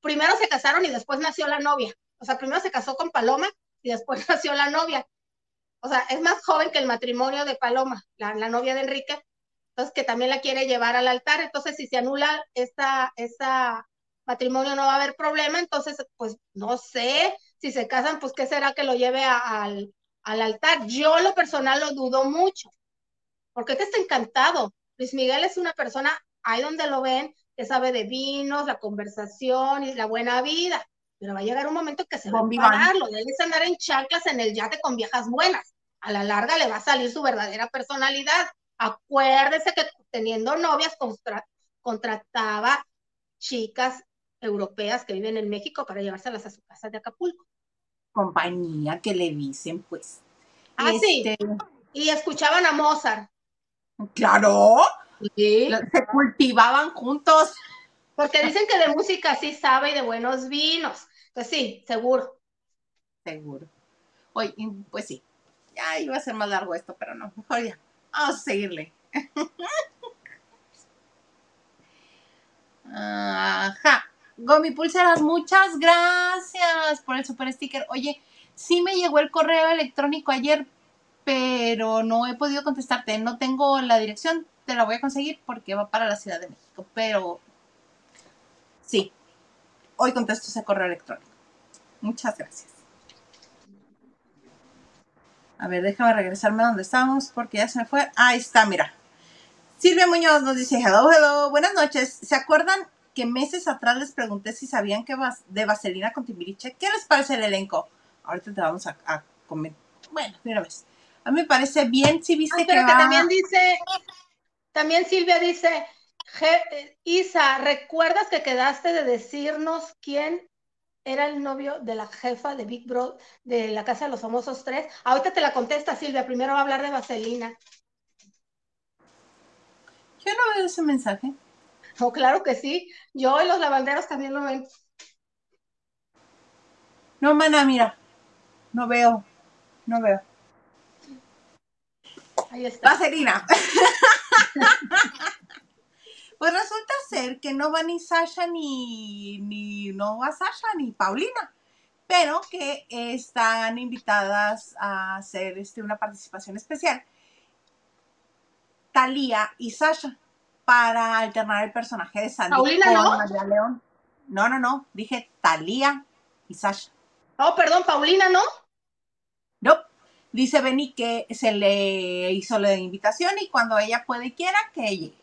B: primero se casaron y después nació la novia. O sea, primero se casó con Paloma y después nació la novia. O sea, es más joven que el matrimonio de Paloma, la, novia de Enrique, entonces que también la quiere llevar al altar. Entonces, si se anula esta matrimonio, no va a haber problema. Entonces, pues no sé, si se casan, pues qué será que lo lleve al, al altar. Yo lo personal lo dudo mucho, porque este está encantado. Luis Miguel es una persona, ahí donde lo ven, que sabe de vinos, la conversación y la buena vida. Pero va a llegar un momento que se va a parar, lo de andar en chanclas en el yate con viejas buenas. A la larga le va a salir su verdadera personalidad. Acuérdese que teniendo novias contrataba chicas europeas que viven en México para llevárselas a su casa de Acapulco.
A: Compañía que le dicen, pues.
B: Ah, sí. Este, y escuchaban a Mozart.
A: Claro. Se cultivaban juntos.
B: Porque dicen que de música sí sabe y de buenos vinos. Pues sí, seguro.
A: Seguro. Oye, pues sí. Ya iba a ser más largo esto, pero no. Mejor ya. Vamos a seguirle. Ajá. Gomi Pulseras, muchas gracias por el super sticker. Oye, sí me llegó el correo electrónico ayer, pero no he podido contestarte. No tengo la dirección te la voy a conseguir porque va para la Ciudad de México. Pero sí, hoy contesto ese correo electrónico. Muchas gracias. A ver, déjame regresarme a donde estamos porque ya se me fue. Ahí está, mira. Silvia Muñoz nos dice, hello, hello, buenas noches. ¿Se acuerdan que meses atrás les pregunté si sabían que de Vaselina con Timbiriche? ¿Qué les parece el elenco? Ahorita te vamos a, comentar. Bueno, mira, ves. A mí me parece bien si viste
B: que, también dice también Silvia dice, Isa, ¿recuerdas que quedaste de decirnos quién era el novio de la jefa de Big Bro de la Casa de los Famosos 3. Ahorita te la contesta Silvia, primero va a hablar de Vaselina.
A: Yo no veo ese mensaje.
B: Oh, claro que sí. Yo y los lavanderos también lo ven.
A: No, mana, mira. No veo. No veo.
B: Ahí está.
A: Vaselina. pues resulta ser que no va ni Sasha ni, ni no va Sasha ni Paulina, pero que están invitadas a hacer este, una participación especial. Talía y Sasha para alternar el personaje de Sandy
B: ¿Paulina
A: con
B: no?
A: María León. No, no, no, dije Talía y Sasha.
B: Oh, perdón, Paulina, ¿no?
A: No, dice Benny que se le hizo la invitación y cuando ella puede y quiera que llegue.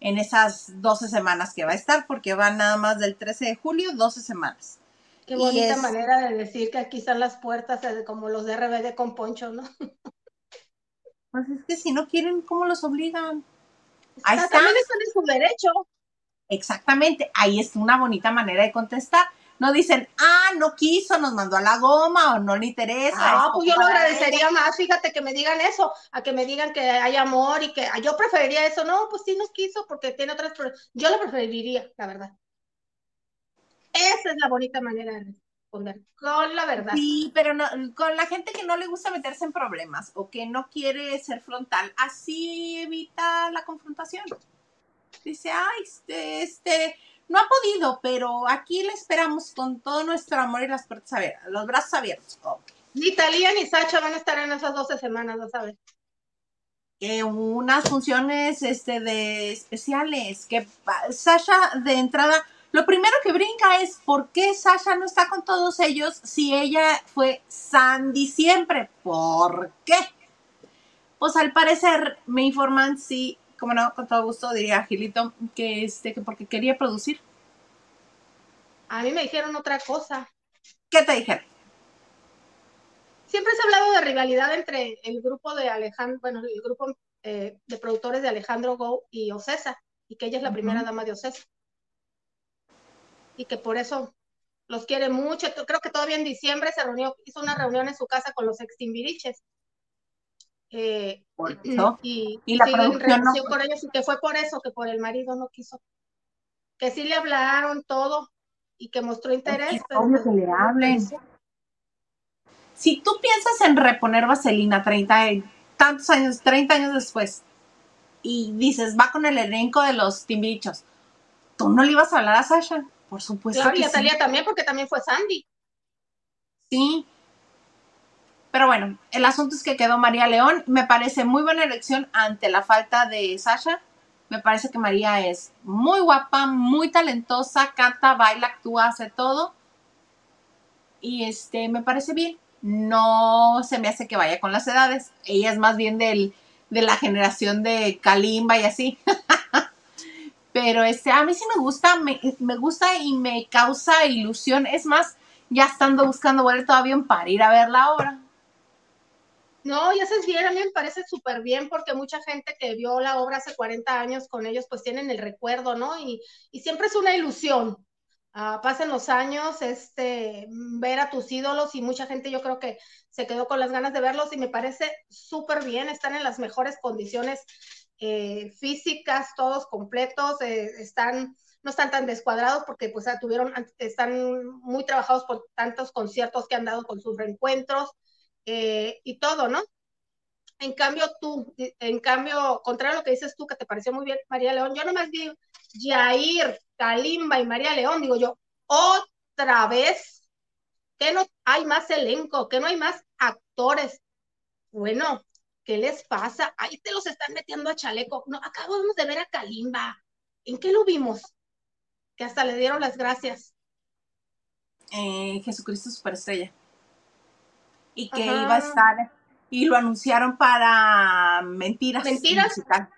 A: En esas 12 semanas que va a estar, porque va nada más del 13 de julio, 12 semanas.
B: Qué bonita
A: es-
B: manera de decir que aquí están las puertas eh, como los de RBD con Poncho, ¿no?
A: Pues es que si no quieren, ¿cómo los obligan? Ahí
B: Ah,
A: está.
B: También están en su derecho.
A: Exactamente, ahí es una bonita manera de contestar. No dicen, ah, no quiso, nos mandó a la goma o no le interesa.
B: Ah,
A: es
B: pues yo lo agradecería más, fíjate que me digan eso, a que me digan que hay amor y que yo preferiría eso. No, pues sí nos quiso porque tiene otras. Yo lo preferiría, la verdad. Esa es la bonita manera de responder, con la verdad.
A: Sí, pero no, con la gente que no le gusta meterse en problemas o que no quiere ser frontal, así evita la confrontación. Dice, ay, este, este, no ha podido, pero aquí le esperamos con todo nuestro amor y las puertas abiertas, los brazos abiertos. Ok.
B: Ni Talía ni Sacha van a estar en esas 12 semanas, ¿no sabes?
A: Que unas funciones este, de especiales, que Sasha de entrada, lo primero que brinca es por qué Sasha no está con todos ellos si ella fue Sandy siempre. ¿Por qué? Pues al parecer me informan, sí, como no, con todo gusto diría Gilito, que este, que porque quería producir.
B: A mí me dijeron otra cosa.
A: ¿Qué te dijeron?
B: Siempre se ha hablado de rivalidad entre el grupo de Alejandro, bueno, el grupo eh, de productores de Alejandro Go y Ocesa, y que ella es la primera dama de Ocesa. Y que por eso los quiere mucho. Creo que todavía en diciembre se reunió, hizo una reunión en su casa con los ex Timbiriches. Eh,
A: Por eso.
B: y,
A: Y la producción no-
B: con ellos, y que fue por eso, que por el marido no quiso. Que sí le hablaron todo y que mostró interés.
A: Es
B: pero
A: obvio
B: pues,
A: que le hablen. Si tú piensas en reponer vaselina 30 y tantos años, 30 años después, y dices, va con el elenco de los timbirichos, ¿tú no le ibas a hablar a Sasha? Por supuesto
B: Claro, y a
A: sí.
B: Talía también, porque también fue Sandy.
A: Sí. Pero bueno, el asunto es que quedó María León. Me parece muy buena elección ante la falta de Sasha. Me parece que María es muy guapa, muy talentosa, canta, baila, actúa, hace todo. Y este, me parece bien. No se me hace que vaya con las edades. Ella es más bien del, de la generación de Kalimba y así. Pero este, a mí sí me gusta, me, me gusta y me causa ilusión. Es más, ya estando buscando boleto de avión para ir a verla ahora.
B: No, y haces bien, a mí me parece súper bien porque mucha gente que vio la obra hace 40 años con ellos, pues tienen el recuerdo, ¿no? Y, y siempre es una ilusión. Ah, pasen los años, este, ver a tus ídolos y mucha gente yo creo que se quedó con las ganas de verlos y me parece súper bien, están en las mejores condiciones eh, físicas, todos completos, eh, están, no están tan descuadrados porque pues ah, tuvieron, están muy trabajados por tantos conciertos que han dado con sus reencuentros eh, y todo, ¿no? En cambio tú, en cambio, contrario a lo que dices tú, que te pareció muy bien María León, yo nomás vi Jair, Kalimba y María León, digo yo, otra vez, que no hay más elenco, que no hay más actores. Bueno, ¿qué les pasa? Ahí te los están metiendo a chaleco. No, acabamos de ver a Kalimba. ¿En qué lo vimos? Que hasta le dieron las gracias.
A: Eh, Jesucristo Superestrella. Y que
B: Ajá.
A: iba a estar, y lo anunciaron para Mentiras.
B: ¿Mentiras?
A: musical.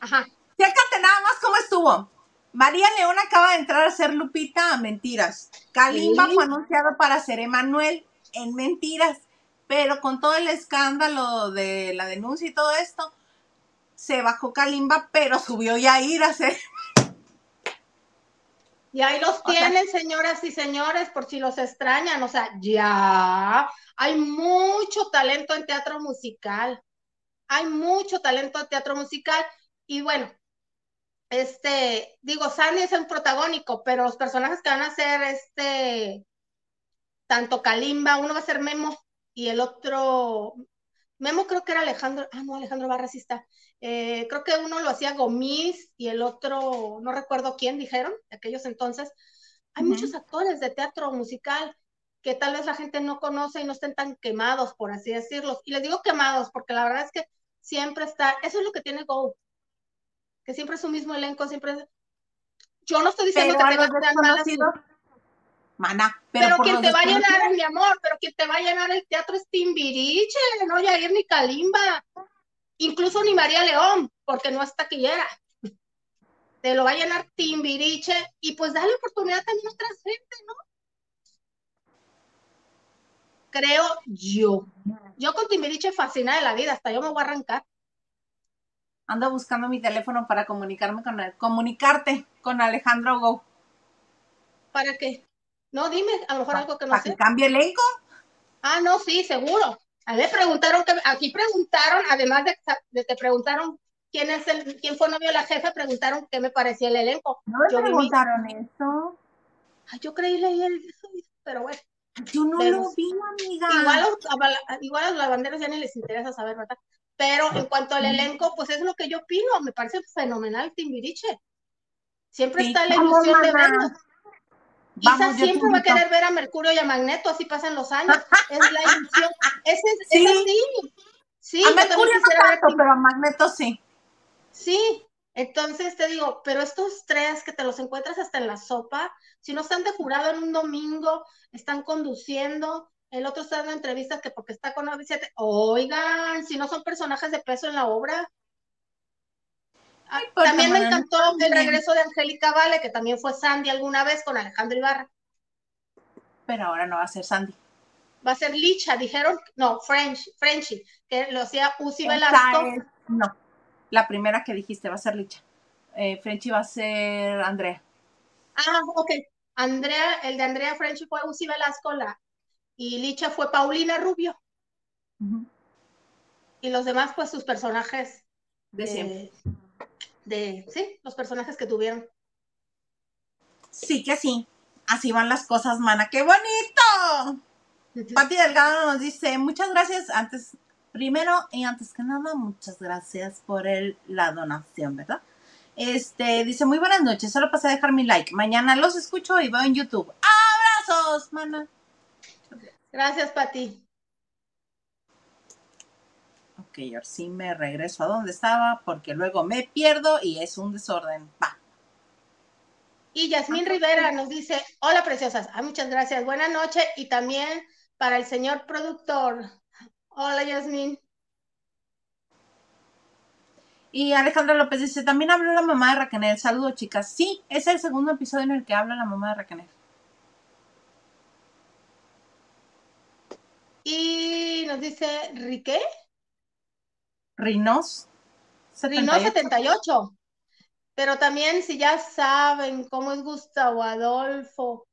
B: Ajá.
A: Chécate nada más cómo estuvo. María León acaba de entrar a ser Lupita a Mentiras. Kalimba
B: Sí.
A: fue anunciado para ser Emanuel en Mentiras. Pero con todo el escándalo de la denuncia y todo esto, se bajó Kalimba, pero subió Yair a ser.
B: Y ahí los tienen, señoras y señores, por si los extrañan. O sea, ya hay mucho talento en teatro musical. Hay mucho talento en teatro musical. Y bueno, este, digo, Sandy es el protagónico, pero los personajes que van a ser este, tanto Kalimba, uno va a ser Memo y el otro, Memo creo que era Alejandro, ah, no, Alejandro Barracista. Eh, creo que uno lo hacía Gomis y el otro, no recuerdo quién dijeron, de aquellos entonces. Hay muchos actores de teatro musical que tal vez la gente no conoce y no estén tan quemados, por así decirlo. Y les digo quemados porque la verdad es que siempre está, eso es lo que tiene Go, que siempre es su mismo elenco, siempre es... Yo no estoy diciendo que tengan malas...
A: Mana,
B: pero, quien te va a llenar, mi amor, pero quien te va a llenar el teatro es Timbiriche, no Yair ni Kalimba incluso ni María León, porque no es taquillera. Te lo va a llenar Timbiriche y pues dale oportunidad también a otra gente, ¿no? Creo yo. Yo con Timbiriche fascina de la vida, hasta yo me voy a arrancar.
A: Ando buscando mi teléfono para comunicarme con él, comunicarte con Alejandro Go.
B: ¿Para qué? No, dime, a lo mejor algo que no
A: ¿Para
B: sé.
A: que cambie elenco?
B: Ah, no, sí, seguro. A mí preguntaron, que, aquí preguntaron, además de, que te preguntaron quién es el, quién fue novio de la jefa, preguntaron qué me parecía el elenco.
A: No me preguntaron eso.
B: Ay, yo creí leí el, pero bueno.
A: Yo no lo vi, amiga.
B: Igual, igual a los lavanderos ya ni les interesa saber, ¿verdad? Pero en cuanto al elenco, pues es lo que yo opino. Me parece fenomenal Timbiriche. Siempre está la ilusión de verlos. Isa siempre va a querer ver a Mercurio y a Magneto, así pasan los años. Es la ilusión. Ese es, ¿Sí? así.
A: Sí, a Mercurio no tanto, pero a Magneto sí.
B: Sí, entonces te digo, pero estos tres que te los encuentras hasta en la sopa, si no están de jurado en un domingo, están conduciendo, el otro está dando entrevistas que porque está con 97, oigan, si no son personajes de peso en la obra, también me encantó el regreso de Angélica Vale, que también fue Sandy alguna vez con Alejandro Ibarra.
A: Pero ahora no va a ser Sandy.
B: Va a ser Licha, dijeron, no, French, Frenchy, que lo hacía Uzi Velasco.
A: no, la primera que dijiste va a ser Licha. Eh, Frenchy va a ser Andrea.
B: Ah, ok. Andrea, el de Andrea Frenchy fue Uzi Velasco, la, y Licha fue Paulina Rubio. Y los demás, pues sus personajes
A: de siempre
B: de, sí, los personajes que tuvieron.
A: Sí que sí, así van las cosas, mana, ¡qué bonito! Pati Delgado nos dice, muchas gracias, antes, primero y antes que nada, muchas gracias por el, la donación, ¿verdad? Este, dice, muy buenas noches, solo pasé a dejar mi like, mañana los escucho y veo en YouTube. ¡Abrazos, mana!
B: Gracias, Pati.
A: Ok, ahora sí me regreso a donde estaba porque luego me pierdo y es un desorden. Va.
B: Y Yasmín Rivera nos dice, hola preciosas, ah, muchas gracias, buena noche y también para el señor productor. Hola Yasmín.
A: Y Alejandra López dice, también habló la mamá de Raquel. Saludos, chicas. Sí, es el segundo episodio en el que habla la mamá de Raquel.
B: Y nos dice, ¿Riqué?
A: Rinos.
B: 78. 78. Pero también si ya saben cómo es Gustavo Adolfo,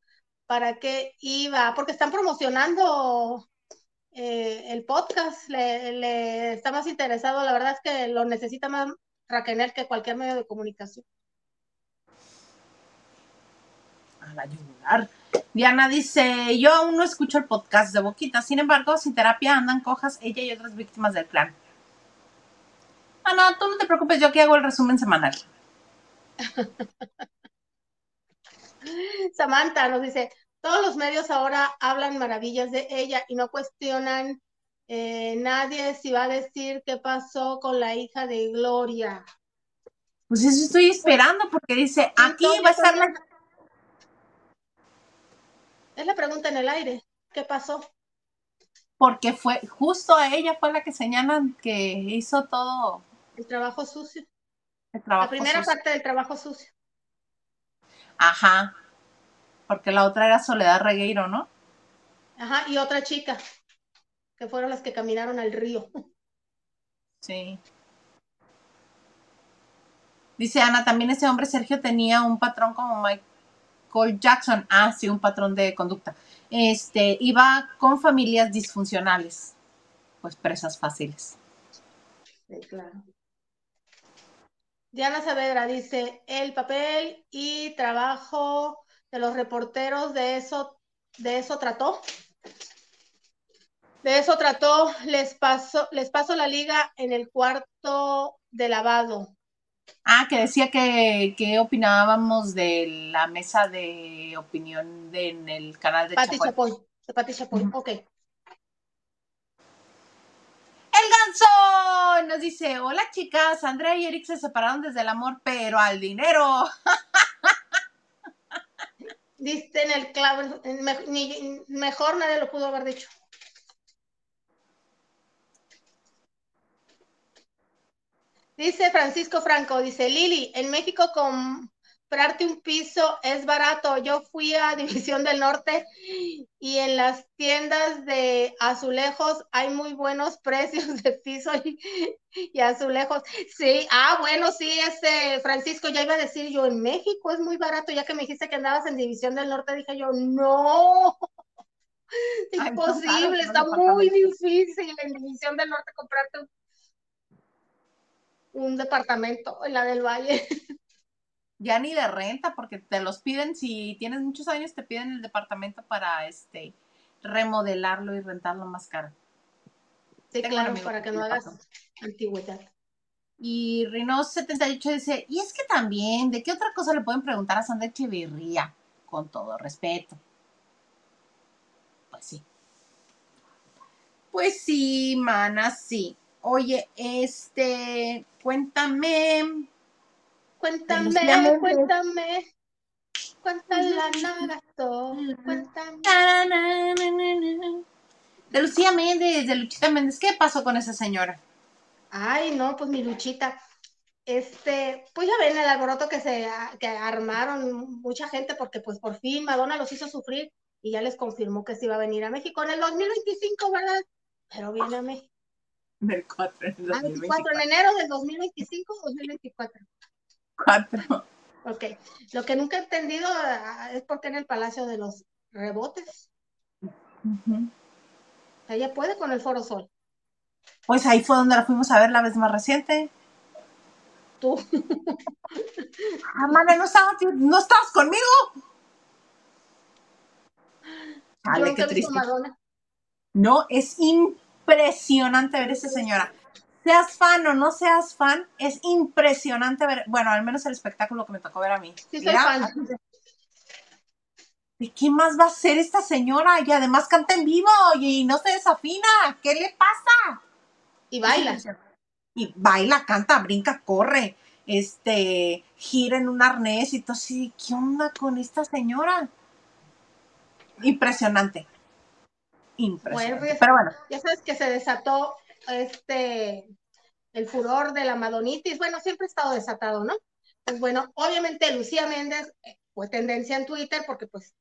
B: para qué iba, porque están promocionando eh, el podcast, le, está más interesado, la verdad es que lo necesita más Raquel que cualquier medio de comunicación.
A: A la ayudar. Diana dice, yo aún no escucho el podcast de Boquita, sin embargo, sin terapia andan cojas ella y otras víctimas del clan. Ah, no, tú no te preocupes, yo aquí hago el resumen semanal.
B: Samantha nos dice, todos los medios ahora hablan maravillas de ella y no cuestionan eh, nadie si va a decir qué pasó con la hija de Gloria.
A: Pues eso estoy esperando porque dice, aquí va a estar la...
B: Es la pregunta en el aire, ¿qué pasó?
A: Porque fue, justo a ella fue la que señalan que hizo todo
B: el trabajo sucio. la primera parte del trabajo sucio.
A: Ajá. Porque la otra era Soledad Regueiro, ¿no?
B: Ajá, y otra chica, que fueron las que caminaron al río.
A: Sí. Dice Ana, también ese hombre Sergio tenía un patrón como. Michael Jackson. Ah, sí, un patrón de conducta. Este, iba con familias disfuncionales, pues presas fáciles.
B: Sí, claro. Diana Saavedra dice, el papel y trabajo de los reporteros de eso, de eso trató. De eso trató, les paso, les paso la liga en el cuarto de lavado.
A: Ah, que decía que, que opinábamos de la mesa de opinión de, en el canal de
B: Pati
A: Chapoy.
B: Chapoy, de Pati Chapoy, ok.
A: Nos dice, hola chicas, Andrea y Eric se separaron desde el amor, pero al dinero.
B: Diste en el clavo, mejor nadie lo pudo haber dicho. Dice Francisco Franco, dice Lili, en México comprarte un piso es barato. Yo fui a División del Norte y en las tiendas de azulejos hay muy buenos precios de piso y, y azulejos. Sí, ah, bueno, sí, este Francisco, ya iba a decir yo, en México es muy barato, ya que me dijiste que andabas en División del Norte, dije yo, no.
A: Ay,
B: Imposible, está muy difícil en División del Norte comprarte un, un departamento en la del Valle.
A: Ya ni de renta, porque te los piden, si tienes muchos años, te piden el departamento para este remodelarlo y rentarlo más caro.
B: Sí,
A: Tengo
B: claro, para que
A: que
B: no hagas antigüedad.
A: Y Rino78 dice, y es que también, ¿de qué otra cosa le pueden preguntar a Sandra Echeverría? Con todo respeto. Pues sí. Pues sí, mana, sí. Oye, este, cuéntame.
B: Cuéntame, cuéntame. ¿Cuánta lana gastó? Cuéntame.
A: De Lucía Méndez, de Luchita Méndez, ¿qué pasó con esa señora?
B: Ay, no, pues mi luchita. Este, pues ya ven el alboroto que se que armaron mucha gente porque pues por fin Madonna los hizo sufrir y ya les confirmó que se iba a venir a México en el 2025, ¿verdad? Pero viene a México.
A: Del 4 en
B: Ah, 24 en enero del 2025 o 2024.
A: 2024.
B: Ok. Lo que nunca he entendido ah, es por qué en el Palacio de los Rebotes. Ella puede con el Foro Sol.
A: Pues ahí fue donde la fuimos a ver la vez más reciente.
B: Tú.
A: Ah, ¿no estabas, no estabas conmigo?
B: Yo nunca
A: qué
B: he visto
A: triste.
B: Madonna.
A: No, es impresionante ver a esa señora. Seas fan o no seas fan, es impresionante ver, bueno, al menos el espectáculo que me tocó ver a mí.
B: Sí, soy fan.
A: ¿De qué más va a ser esta señora? Y además canta en vivo y no se desafina. ¿Qué le pasa?
B: Y baila.
A: Y baila, canta, brinca, corre, este, gira en un arnés y todo así. ¿Qué onda con esta señora? Impresionante. Impresionante.
B: Bueno, pues,
A: Pero bueno,
B: Ya sabes que se desató este el furor de la madonitis. Bueno, siempre ha estado desatado, ¿no? Pues bueno, obviamente Lucía Méndez eh, fue tendencia en Twitter porque pues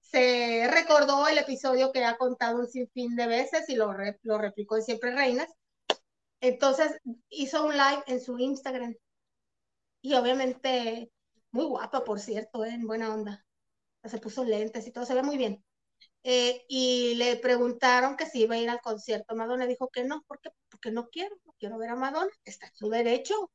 B: se recordó el episodio que ha contado un sinfín de veces y lo, re- lo replicó en Siempre Reinas. Entonces hizo un live en su Instagram. Y obviamente, muy guapa, por cierto, ¿eh? en buena onda. Se puso lentes y todo, se ve muy bien. Eh, y le preguntaron que si iba a ir al concierto. Madonna dijo que no, ¿por qué? Porque no quiero, no quiero ver a Madonna, está en su derecho.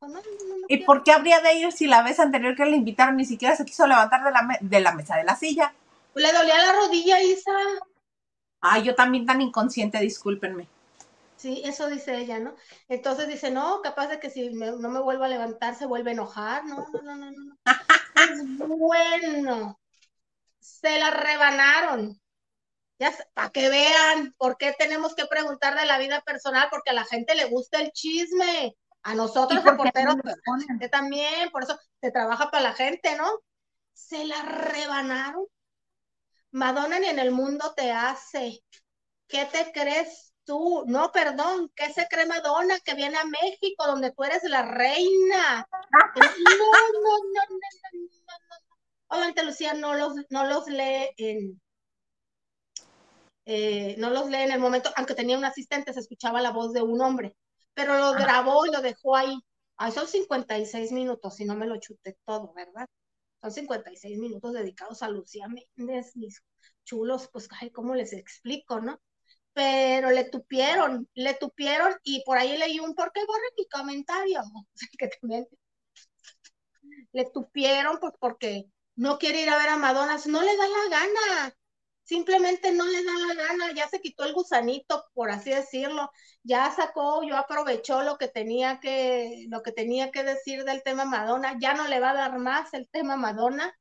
B: No, no,
A: ¿y
B: quiero.
A: por qué habría de ir si la vez anterior que le invitaron ni siquiera se quiso levantar de la, me- de la mesa de la silla?
B: Le dolía la rodilla, Isa.
A: Ay, yo también tan inconsciente, discúlpenme.
B: Sí, eso dice ella, ¿no? Entonces dice, no, capaz de que si me- no me vuelvo a levantar se vuelve a enojar. No, no, no, no, no. Es bueno. Se la rebanaron. Ya, para que vean por qué tenemos que preguntar de la vida personal, porque a la gente le gusta el chisme. A nosotros,
A: ¿Y por qué
B: reporteros,
A: no
B: pues, también, por eso se trabaja para la gente, ¿no? Se la rebanaron. Madonna ni en el mundo te hace. ¿Qué te crees tú? No, perdón, ¿qué se cree Madonna que viene a México donde tú eres la reina? No, no, no, no, no, no. Obviamente Lucía no los, no los lee en, eh, no los lee en el momento, aunque tenía un asistente, se escuchaba la voz de un hombre, pero lo
A: Ajá.
B: grabó y lo dejó ahí. Ay, son 56 minutos, si no me lo chuté todo, ¿verdad? Son 56 minutos dedicados a Lucía Méndez, mis chulos, pues, ay, ¿cómo les explico, no? Pero le tupieron, le tupieron y por ahí leí un ¿por qué borra mi comentario? que también le tupieron pues porque no quiere ir a ver a Madonna, no le da la gana, simplemente no le da la gana, ya se quitó el gusanito, por así decirlo, ya sacó, yo aprovechó lo que tenía que, lo que tenía que decir del tema Madonna, ya no le va a dar más el tema Madonna.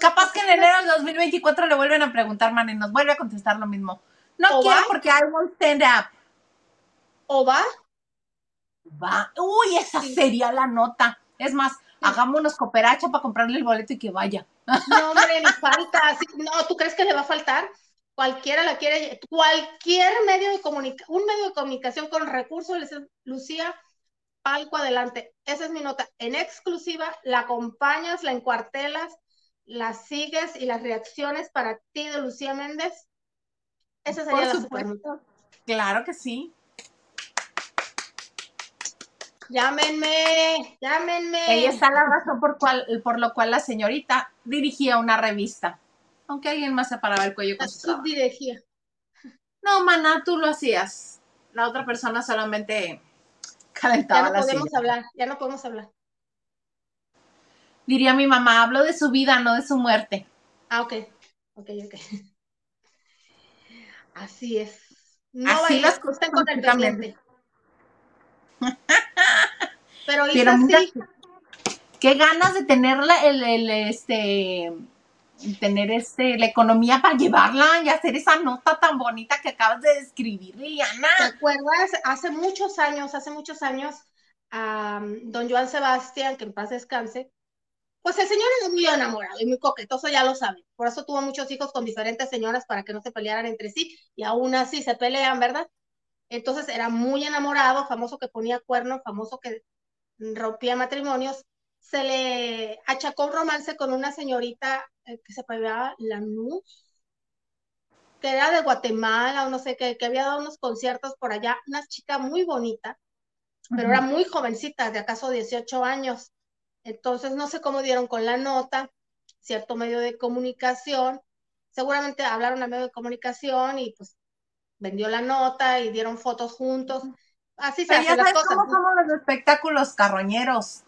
A: Capaz que en enero del 2024 le vuelven a preguntar, man, y nos vuelve a contestar lo mismo. No quiero porque hay un stand up.
B: ¿O va?
A: Va. Uy, esa sería la nota. Es más, hagámonos cooperacha para comprarle el boleto y que vaya.
B: No, hombre, ni falta. No, ¿tú crees que le va a faltar? Cualquiera la quiere, cualquier medio de comunicación, un medio de comunicación con recursos, Lucía, palco adelante. Esa es mi nota. En exclusiva, la acompañas, la encuartelas, la sigues y las reacciones para ti de Lucía Méndez. Esa sería la super
A: Claro que sí.
B: Llámenme, llámenme.
A: Ella está la razón por, cual, por lo cual la señorita dirigía una revista. Aunque alguien más se paraba el cuello con su
B: subdirigía.
A: No, maná, tú lo hacías. La otra persona solamente calentaba
B: Ya no podemos hablar, ya no podemos hablar.
A: Diría mi mamá, hablo de su vida, no de su muerte.
B: Ah, ok. Ok, ok. Así es.
A: No Así las cosas con el presidente.
B: Pero, Pero
A: qué ganas de tenerla, el, el, este, tener este, la economía para llevarla y hacer esa nota tan bonita que acabas de describir, Liliana.
B: ¿Te acuerdas? Hace muchos años, hace muchos años, don Joan Sebastián, que en paz descanse, pues el señor era muy enamorado y muy coquetoso, ya lo saben. Por eso tuvo muchos hijos con diferentes señoras para que no se pelearan entre sí y aún así se pelean, ¿verdad? Entonces era muy enamorado, famoso que ponía cuernos, famoso que rompía matrimonios. Se le achacó un romance con una señorita eh, que se la Lanús, que era de Guatemala o no sé qué, que había dado unos conciertos por allá, una chica muy bonita, pero era muy jovencita, de acaso 18 años. Entonces no sé cómo dieron con la nota, cierto medio de comunicación, seguramente hablaron al medio de comunicación y pues vendió la nota y dieron fotos juntos. Así se hacen las cosas.
A: ¿Cómo somos los espectáculos carroñeros?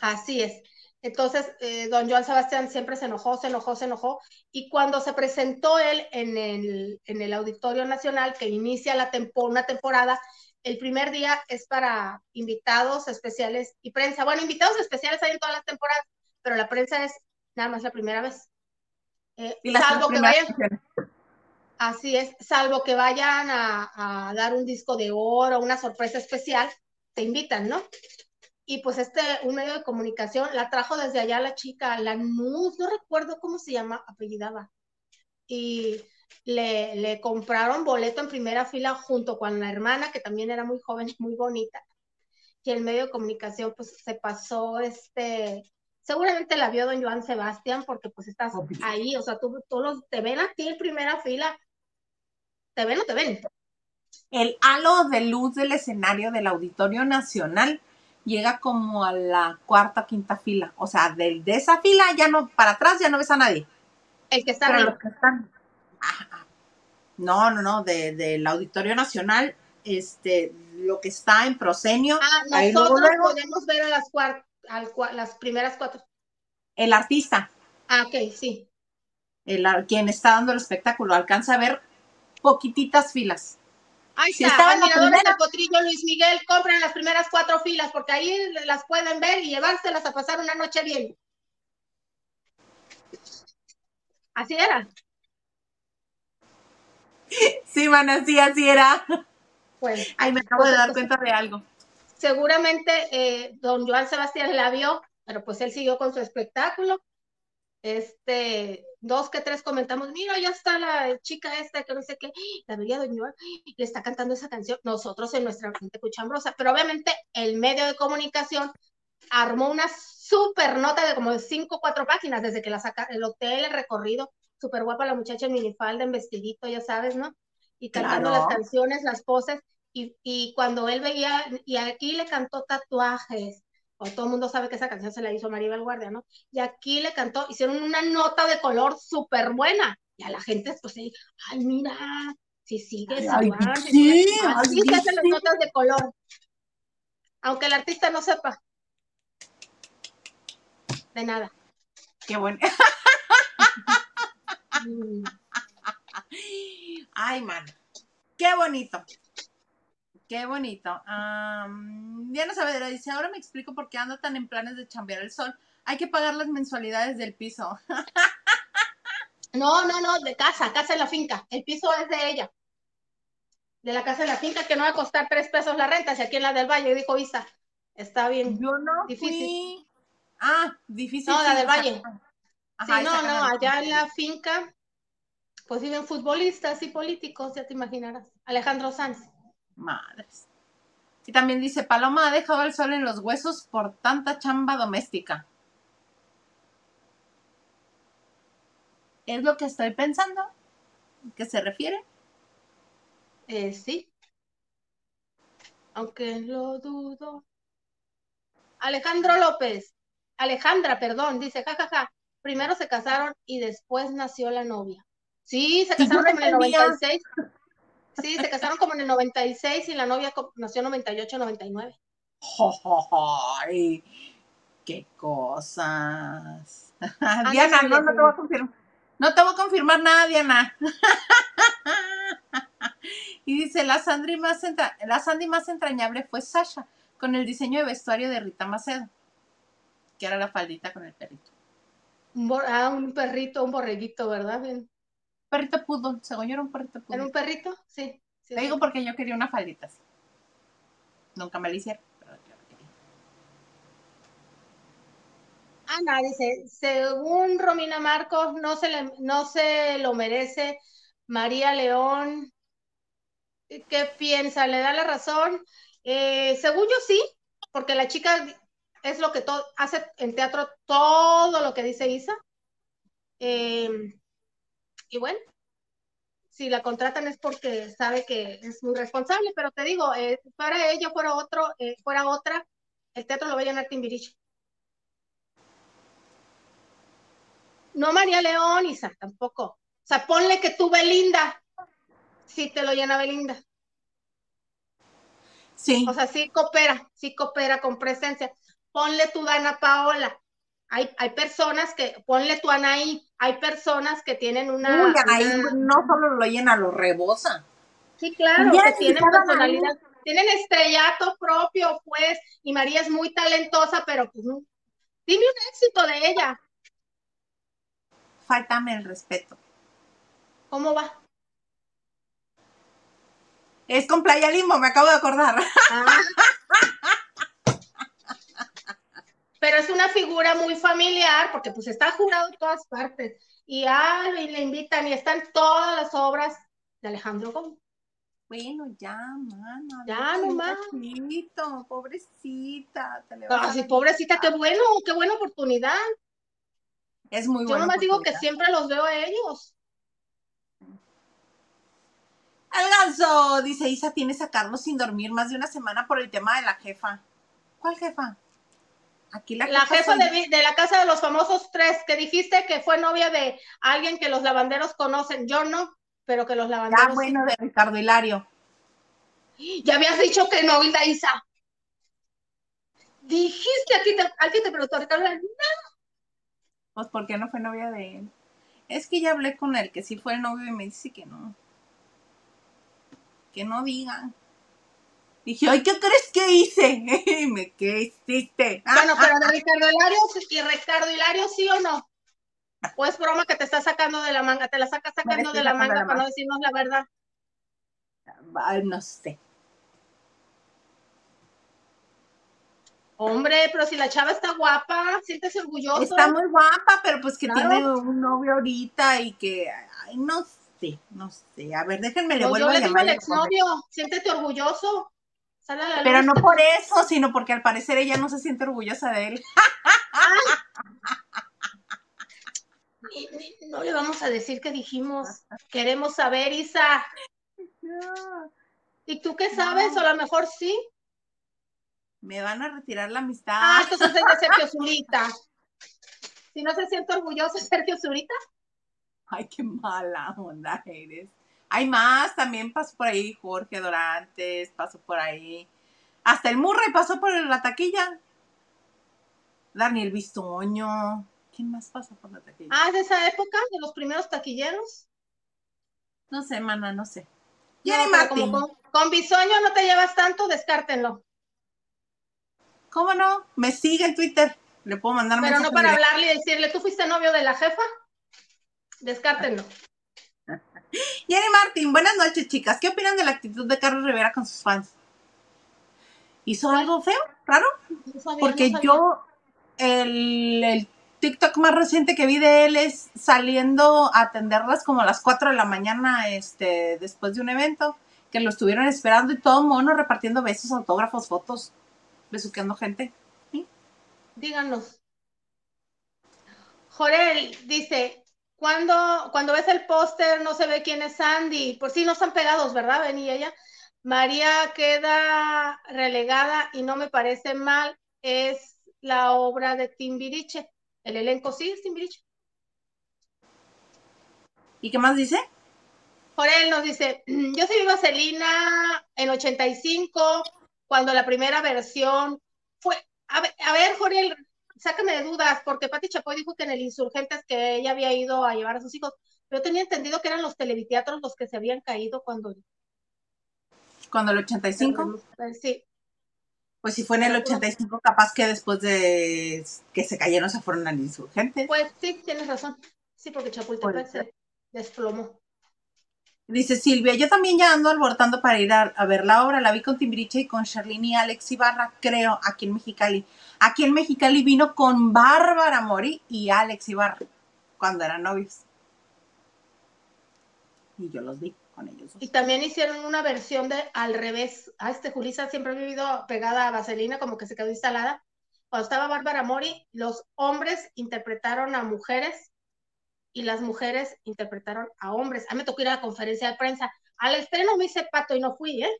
B: Así es. Entonces, eh, don Joan Sebastián siempre se enojó, se enojó, se enojó. Y cuando se presentó él en el, en el Auditorio Nacional, que inicia la una temporada, el primer día es para invitados especiales y prensa. Bueno, invitados especiales hay en todas las temporadas, pero la prensa es nada más la primera vez. Eh, salvo que vayan. Así es, salvo que vayan a, dar un disco de oro, una sorpresa especial, te invitan, ¿no? Y pues este, un medio de comunicación, la trajo desde allá la chica, la Nuz, no recuerdo cómo se llama, apellidaba. Y le, le compraron boleto en primera fila junto con la hermana, que también era muy joven y muy bonita. Y el medio de comunicación, pues se pasó, este, seguramente la vio don Joan Sebastián, porque pues estás ahí, o sea, tú, los, te ven a ti en primera fila ¿Te ven o te ven?
A: El halo de luz del escenario del Auditorio Nacional llega como a la cuarta quinta fila. O sea, de, de esa fila ya no, para atrás ya no ves a nadie.
B: El que está Pero
A: los que están. no, no, no, del de, Auditorio Nacional, este, lo que está en proscenio.
B: Ah, nosotros podemos ver a las, las primeras cuatro.
A: El artista.
B: Ah, ok, sí.
A: El, quien está dando el espectáculo alcanza a ver poquititas filas.
B: Ahí si está, admiradores del potrillo Luis Miguel, compren las primeras cuatro filas porque ahí las pueden ver y llevárselas a pasar una noche bien. Así era.
A: Sí, man, así, así era. Pues, Ay, me acabo de dar cuenta de algo.
B: Seguramente eh, don Joan Sebastián la vio, pero pues él siguió con su espectáculo este, dos que tres comentamos, mira, ya está la chica esta, que no sé qué, la veía Doña le está cantando esa canción, nosotros en nuestra gente cuchambrosa, pero obviamente el medio de comunicación armó una super nota de como de cinco o cuatro páginas, desde que la saca, el hotel, el recorrido, súper guapa la muchacha en minifalda, en vestidito, ya sabes, ¿no? Y cantando las canciones, las poses, y, y cuando él veía, y aquí le cantó tatuajes, o todo el mundo sabe que esa canción se la hizo Maribel Guardia, ¿no? Y aquí le cantó, hicieron una nota de color súper buena, y a la gente, pues, ay, mira, si sigue,
A: Ay,
B: sí,
A: sí,
B: así
A: ay,
B: se hacen las
A: sí.
B: notas de color, aunque el artista no sepa. De nada.
A: Qué bueno.
B: Mm.
A: Ay, man. Qué bonito. Qué bonito. Am, Diana Saavedra dice, ahora me explico por qué anda tan en planes de chambear el sol. Hay que pagar las mensualidades del piso.
B: No, no, no, de casa, casa en la finca. El piso es de ella. De la casa en la finca, que no va a costar tres pesos la renta, si aquí en la del Valle, dijo Isa. Está bien.
A: Yo no
B: Difícil.
A: fui. Ah, difícil.
B: No, la del Valle.
A: Ajá,
B: sí, no, no, allá en la finca, pues viven futbolistas y políticos, ya te imaginarás. Alejandro Sanz.
A: Madres. Y también dice, Paloma ha dejado el sol en los huesos por tanta chamba doméstica. Es lo que estoy pensando. ¿Qué se refiere?
B: Eh, sí. Aunque lo dudo. Alejandro López. Alejandra, perdón, dice, jajaja. Primero se casaron y después nació la novia. Sí, se casaron en el
A: entendía.
B: 96. Sí, se casaron como en el 96 y la novia nació en 98, 99.
A: ¡Jo, jo, jo! ¡Ay! ¡Qué cosas!
B: Ah,
A: Diana, no, no te voy a confirmar. No te voy a confirmar nada, Diana. y dice, la Sandy, más entra- la Sandy más entrañable fue Sasha, con el diseño de vestuario de Rita Macedo, que era la faldita con el perrito.
B: Un, ah, un perrito, un borreguito, ¿verdad? Bien.
A: Perrito poodle, según yo era un perrito
B: ¿Era
A: poodle.
B: un perrito? Sí. sí,
A: Te digo porque yo quería una faldita así. Nunca me la hicieron, pero yo la quería.
B: Ana dice, según Romina Marcos, no se, le- no se lo merece. María León, ¿qué piensa? ¿Le da la razón? Eh, según yo sí, porque la chica es lo que hace en teatro todo lo que dice Isa. Eh, y bueno, si la contratan es porque sabe que es muy responsable, pero te digo, eh, fuera ella, fuera otro, eh, fuera otra, el teatro lo va a llenar Timbiriche. No María León, Isa, tampoco. O sea, ponle que tú Belinda, sí te lo llena Belinda.
A: Sí,
B: O sea, sí coopera, sí coopera con presencia. Ponle tu Dana Paola. Hay, hay personas que, ponle tu Anaí, hay personas que tienen una,
A: Uy, ahí
B: una-
A: no solo lo llena, lo rebosa.
B: sí, claro, que tienen personalidad, tienen estrellato propio, pues, y María es muy talentosa, pero pues no. Dime un éxito de ella.
A: Fáltame el respeto.
B: ¿Cómo va?
A: Es con Playa Limbo, me acabo de acordar.
B: Ah. Pero es una figura muy familiar porque pues está jurado en todas partes y, ah, y le invitan y están todas las obras de Alejandro Gómez.
A: Bueno, ya, mana.
B: Ya, nomás.
A: pobrecita. te le vas a
B: Ay,
A: dar-
B: pobrecita, qué bueno, qué buena oportunidad.
A: Es muy
B: Yo
A: bueno.
B: nomás digo que siempre los veo a ellos.
A: El ganso, dice Isa, tiene a Carlos sin dormir más de una semana por el tema de la jefa. ¿Cuál jefa? Aquí la,
B: La jefa de, la casa de los famosos tres, que dijiste que fue novia de alguien que los lavanderos conocen. Yo no, pero que los lavanderos. Sí.
A: bueno, de Ricardo Hilario.
B: Ya habías dicho que no, Hilda Isa. Dijiste aquí, te, aquí te preguntó Ricardo.
A: Pues, ¿por qué no fue novia de él? Es que ya hablé con él, que sí fue el novio y me dice que no. Que no digan. Dije, ay, ¿qué crees que hice? Me, ¿qué hiciste? Ah,
B: Bueno, pero de Ricardo Hilario y Ricardo Hilario, ¿sí o no? ¿O es broma que te está sacando de la manga? ¿Te la sacas sacando de la manga
A: de la
B: para no decirnos la verdad?
A: ay, no sé.
B: Hombre, pero si la chava está guapa, siéntese orgulloso.
A: Está muy guapa, pero pues que
B: Claro.
A: tiene un novio ahorita y que, ay, no sé, no sé. A ver, déjenme, le
B: Pues
A: vuelvo
B: yo
A: a
B: le digo
A: llamar.
B: al
A: le pongo-
B: exnovio, siéntete orgulloso. Sale a la
A: Pero no por eso, sino porque al parecer ella no se siente orgullosa de él.
B: No le vamos a decir que dijimos. Queremos saber, Isa. ¿Y tú qué sabes? O a lo mejor sí.
A: Me van a retirar la amistad.
B: Ah, entonces es de Sergio Zurita. Si no se siente orgulloso Sergio Zurita.
A: Ay, qué mala onda eres. Hay más, también pasó por ahí Jorge Dorantes, pasó por ahí. Hasta el Murray pasó por la taquilla. Daniel Bistoño. ¿Quién más pasó por la taquilla?
B: Ah, de esa época, de los primeros taquilleros.
A: No sé, mana, no sé.
B: No, como con, con Bisoño no te llevas tanto, descártenlo.
A: ¿Cómo no? Me sigue en Twitter. Le puedo mandar
B: Pero no para hablarle y decirle, ¿tú fuiste novio de la jefa? Descártenlo.
A: Jenny Martín, buenas noches, chicas. ¿Qué opinan de la actitud de Carlos Rivera con sus fans? ¿Hizo algo feo, raro?
B: No sabía,
A: Porque
B: no
A: yo, el, el TikTok más reciente que vi de él es saliendo a atenderlas como a las 4 de la mañana, este, después de un evento, que lo estuvieron esperando y todo mono repartiendo besos, autógrafos, fotos, besuqueando gente.
B: Díganos. Jorel dice, cuando, cuando ves el póster no se ve quién es Sandy. Por si no están pegados, ¿verdad? Ven y ella. María queda relegada y no me parece mal. Es la obra de Timbiriche. El elenco sí es Timbiriche.
A: ¿Y qué más dice?
B: Jorel nos dice, yo sí vi Vaselina en 85, cuando la primera versión fue, a ver, a ver Jorel, sácame de dudas, porque Pati Chapoy dijo que en el Insurgentes que ella había ido a llevar a sus hijos. Yo tenía entendido que eran los televiteatros los que se habían caído cuando...
A: Cuando el 85.
B: Sí,
A: Pues si fue en el 85, capaz que después de que se cayeron se fueron al insurgente.
B: pues sí, tienes razón. Sí, porque Chapultepec se desplomó.
A: Dice Silvia, yo también ya ando alborotando para ir a, ver la obra. La vi con Timbiriche y con Charlene y Alex Ibarra, creo, aquí en Mexicali. Aquí en Mexicali vino con Bárbara Mori y Alex Ibarra, cuando eran novios. Y yo los vi con ellos dos.
B: Y también hicieron una versión de al revés. A este Julissa siempre ha vivido pegada a Vaselina, como que se quedó instalada. Cuando estaba Bárbara Mori, los hombres interpretaron a mujeres y las mujeres interpretaron a hombres. A mí me tocó ir a la conferencia de prensa. Al estreno me hice pato y no fui, ¿eh?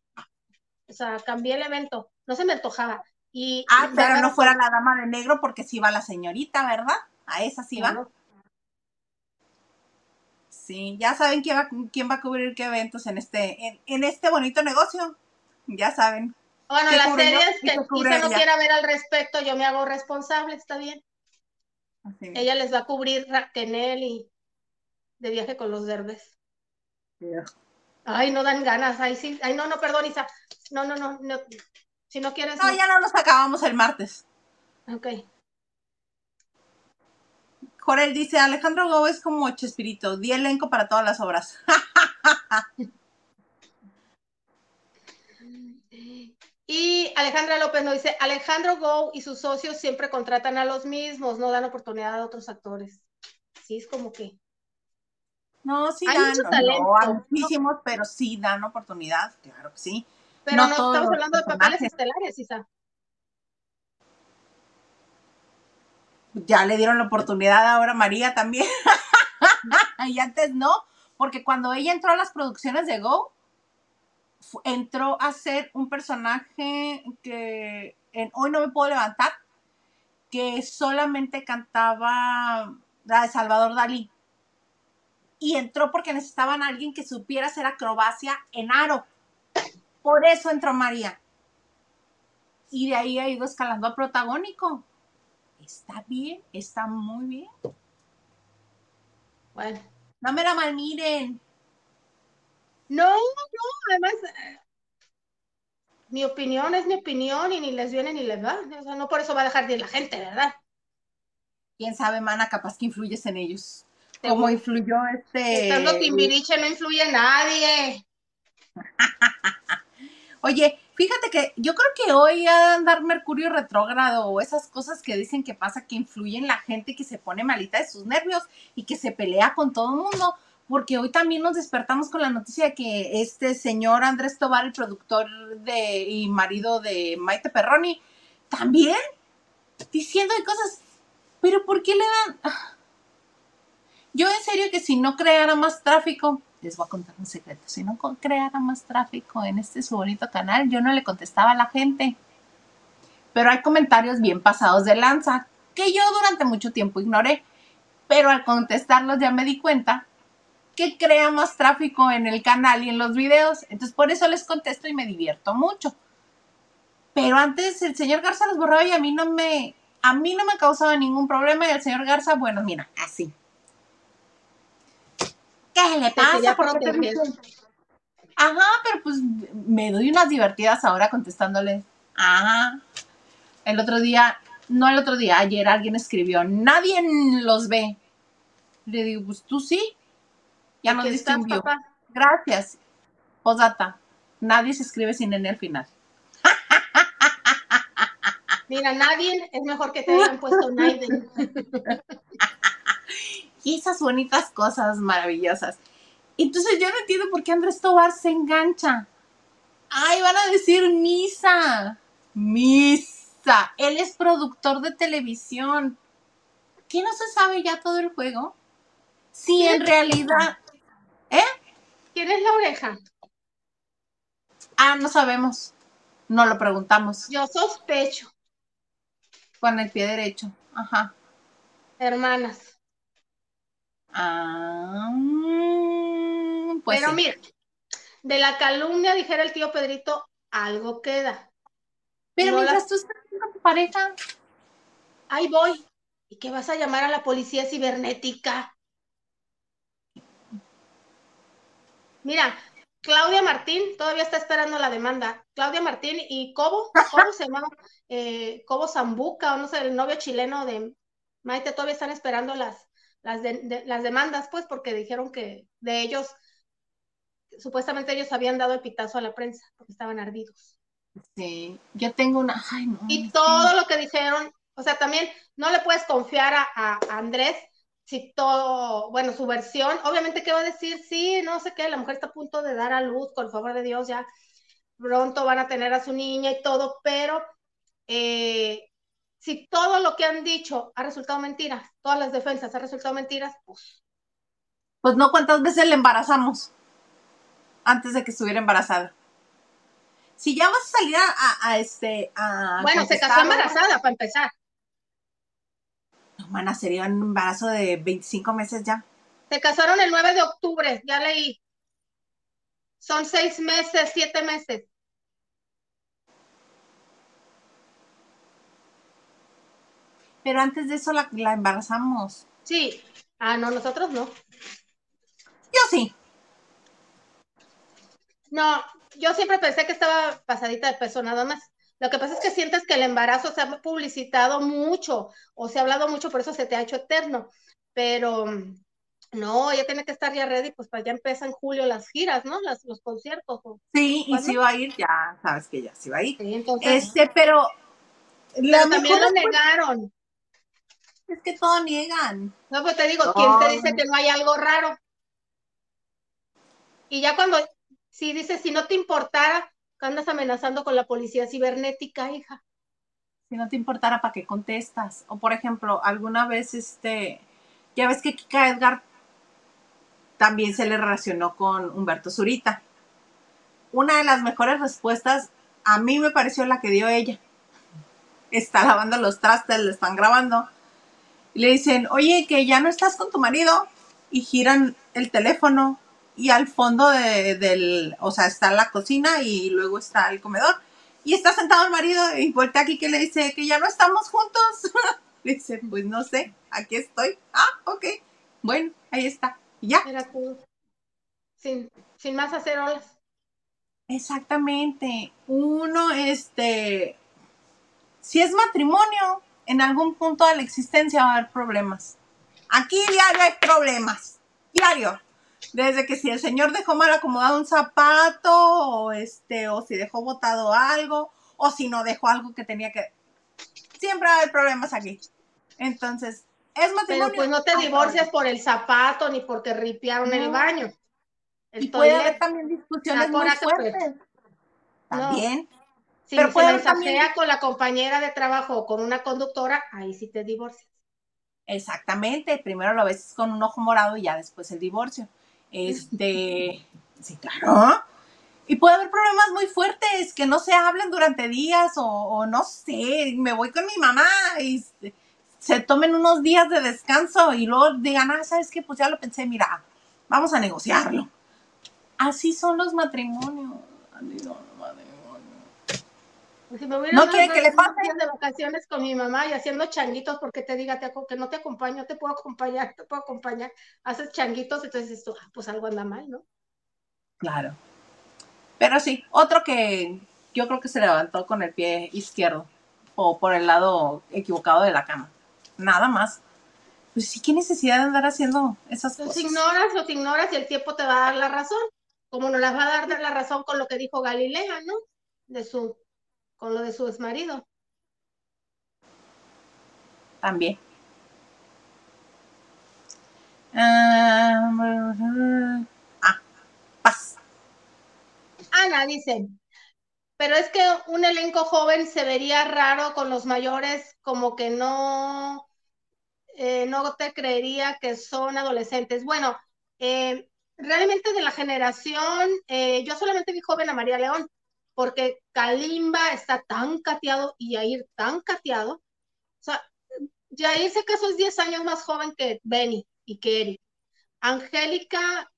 B: O sea, cambié el evento. No se me antojaba. Y,
A: Ah,
B: y
A: pero no fuera la dama de negro porque sí va la señorita, ¿verdad? A esa sí va.
B: Claro.
A: Sí, ya saben quién va, quién va a cubrir qué eventos en este, en, en este bonito negocio. Ya saben.
B: Bueno,
A: ¿Qué
B: las series
A: ¿Y
B: que quizá no quiera ver al respecto, yo me hago responsable, está bien.
A: Así.
B: Ella les va a cubrir Raquenel y de viaje con los derbes. Ay, no dan ganas. Ay, sí. Ay, no, no, perdón, Isa. No, no, no. no. Si no quieres.
A: No, ya no nos acabamos el martes.
B: Ok.
A: Jorel dice, Alejandro Go es como Chespirito, di elenco para todas las obras.
B: Y Alejandra López nos dice, Alejandro Go y sus socios siempre contratan a los mismos, no dan oportunidad a otros actores. Sí, es como que.
A: No, sí
B: Hay
A: dan,
B: mucho
A: no,
B: talento.
A: a muchísimos, pero sí dan oportunidad, claro que sí.
B: Pero
A: No
B: no, estamos hablando de papeles estelares, Isa.
A: Ya le dieron la oportunidad ahora a María también. y antes no, porque cuando ella entró a las producciones de Go, entró a ser un personaje que en Hoy no me puedo levantar, que solamente cantaba la de Salvador Dalí. Y entró porque necesitaban a alguien que supiera hacer acrobacia en aro. Por eso entró María. Y de ahí ha ido escalando a protagónico. Está bien, está muy bien.
B: Bueno.
A: No me la malmiren.
B: No, no, además, eh, mi opinión es mi opinión y ni les viene ni les va. O sea, no por eso va a dejar de ir la gente, ¿verdad?
A: Quién sabe, mana, capaz que influyes en ellos. Como influyó este.
B: Estando Timbiriche no influye nadie.
A: Oye, fíjate que yo creo que hoy de andar Mercurio retrógrado o esas cosas que dicen que pasa que influyen la gente que se pone malita de sus nervios y que se pelea con todo el mundo. Porque hoy también nos despertamos con la noticia de que este señor Andrés Tobar, el productor y marido de Maite Perroni, también diciendo cosas. Pero ¿por qué le dan? Ah. Yo en serio que si no creara más tráfico, les voy a contar un secreto, si no creara más tráfico en este su bonito canal, yo no le contestaba a la gente. pero hay comentarios bien pasados de lanza que yo durante mucho tiempo ignoré, pero al contestarlos ya me di cuenta que crea más tráfico en el canal y en los videos, entonces por eso les contesto y me divierto mucho. Pero antes el señor Garza los borraba y a mí no me, a mí no me causaba ningún problema y el señor Garza, bueno, mira, así. ¿Qué le pasa? ¿Por qué Ajá, pero pues me doy unas divertidas ahora contestándole. Ajá. El otro día, no el otro día, ayer alguien escribió, nadie los ve. Le digo, pues tú sí. Ya nos diste un view. Gracias. Posata. Nadie se escribe sin N al final.
B: Mira, nadie es mejor que te hayan puesto Naiden.
A: y esas bonitas cosas maravillosas. Entonces yo no entiendo por qué Andrés Tobar se engancha. Ay, van a decir misa. Misa. Él es productor de televisión. ¿Qué no se sabe ya todo el juego? Sí, en realidad. ¿Eh?
B: ¿Quién es la oreja?
A: Ah, no sabemos. No lo preguntamos.
B: Yo sospecho.
A: Con el pie derecho. Ajá.
B: Hermanas.
A: Ah,
B: pues Pero mira, de la calumnia, dijera el tío Pedrito, algo queda.
A: Pero mientras tú estás con tu pareja.
B: Ahí voy. ¿Y qué vas a llamar a la policía cibernética? Mira, Claudia Martín todavía está esperando la demanda. Claudia Martín y Cobo, ¿cómo se llama? Eh, Cobo Zambuca, o no sé, el novio chileno de Maite, todavía están esperando las, las, las demandas, pues, porque dijeron que de ellos, supuestamente ellos habían dado el pitazo a la prensa, porque estaban ardidos.
A: Sí, yo tengo una. Ay, no,
B: y todo lo que dijeron, o sea, también no le puedes confiar a Andrés si todo, bueno, su versión, obviamente que va a decir, sí, no sé qué, la mujer está a punto de dar a luz, con el favor de Dios, ya pronto van a tener a su niña y todo, pero eh, si todo lo que han dicho ha resultado mentiras, todas las defensas han resultado mentiras, pues...
A: Pues no, ¿cuántas veces le embarazamos antes de que estuviera embarazada? Si ya vas a salir a, este...
B: bueno, se casó embarazada, para empezar
A: mana, sería un embarazo de 25 meses ya.
B: Se casaron el 9 de octubre, ya leí. Son seis meses, siete meses.
A: Pero antes de eso la, la embarazamos.
B: Sí. Ah, no, nosotros no.
A: Yo sí.
B: No, yo siempre pensé que estaba pasadita de peso nada más. Lo que pasa es que sientes que el embarazo se ha publicitado mucho o se ha hablado mucho, por eso se te ha hecho eterno. Pero no, ella tiene que estar ya ready, pues para ya empieza en julio las giras, ¿no? Las, los conciertos.
A: Sí, y si va a ir, ya sabes que ya sí va a ir. Sí, entonces, este, pero,
B: también lo negaron.
A: Es que todo niegan.
B: No, pues te digo, ¿quién te dice que no hay algo raro? Y ya cuando, si dices, si no te importara, andas amenazando con la policía cibernética, hija.
A: Si no te importara, ¿para qué contestas? O por ejemplo, alguna vez, este, ya ves que Kika Edgar también se le relacionó con Humberto Zurita. Una de las mejores respuestas a mí me pareció la que dio ella. Está lavando los trastes, le están grabando. Y le dicen, oye, que ya no estás con tu marido. Y giran el teléfono y al fondo de, del, o sea, está la cocina y luego está el comedor. Y está sentado el marido y voltea aquí que le dice que ya no estamos juntos. le dice, pues no sé, aquí estoy. Ah, ok. Bueno, ahí está. ya.
B: Era todo. Sin, sin más hacer olas.
A: Exactamente. Uno, este, si es matrimonio, en algún punto de la existencia va a haber problemas. Aquí diario hay problemas. Diario desde que si el señor dejó mal acomodado un zapato, o este, o si dejó botado algo, o si no dejó algo que tenía que. Siempre hay problemas aquí. Entonces, es matrimonio.
B: Pero pues no te divorcias por el zapato ni porque ripiaron el baño.
A: y puede haber también discusiones muy pues. fuertes. También.
B: pero si puede también... con la compañera de trabajo o con una conductora, ahí sí te divorcias.
A: Exactamente, primero lo ves con un ojo morado y ya después el divorcio. Este, sí, claro. Y puede haber problemas muy fuertes que no se hablen durante días o, o no sé, me voy con mi mamá y se tomen unos días de descanso y luego digan, ah, ¿sabes qué? Pues ya lo pensé, mira, vamos a negociarlo. Así son los matrimonios.
B: pues si me no quiere que le pase de vacaciones con mi mamá y haciendo changuitos porque te diga que no te acompaño, te puedo acompañar, te puedo acompañar, haces changuitos, entonces esto, ah, pues algo anda mal, ¿no?
A: Claro. Pero sí, otro que yo creo que se levantó con el pie izquierdo o por el lado equivocado de la cama. Nada más. Pues sí, qué necesidad de andar haciendo esas
B: los
A: cosas.
B: ignoras, los ignoras y el tiempo te va a dar la razón. Como no las va a dar la razón con lo que dijo Galilea, ¿no? De su con lo de su exmarido.
A: También. ah, ah paz.
B: Ana dice, pero es que un elenco joven se vería raro con los mayores, como que no, eh, no te creería que son adolescentes. Bueno, eh, realmente de la generación, eh, yo solamente vi joven a María León, porque Kalimba está tan cateado y Yair tan cateado. O sea, Yair se casó es 10 años más joven que Benny y que Eric. Angélica,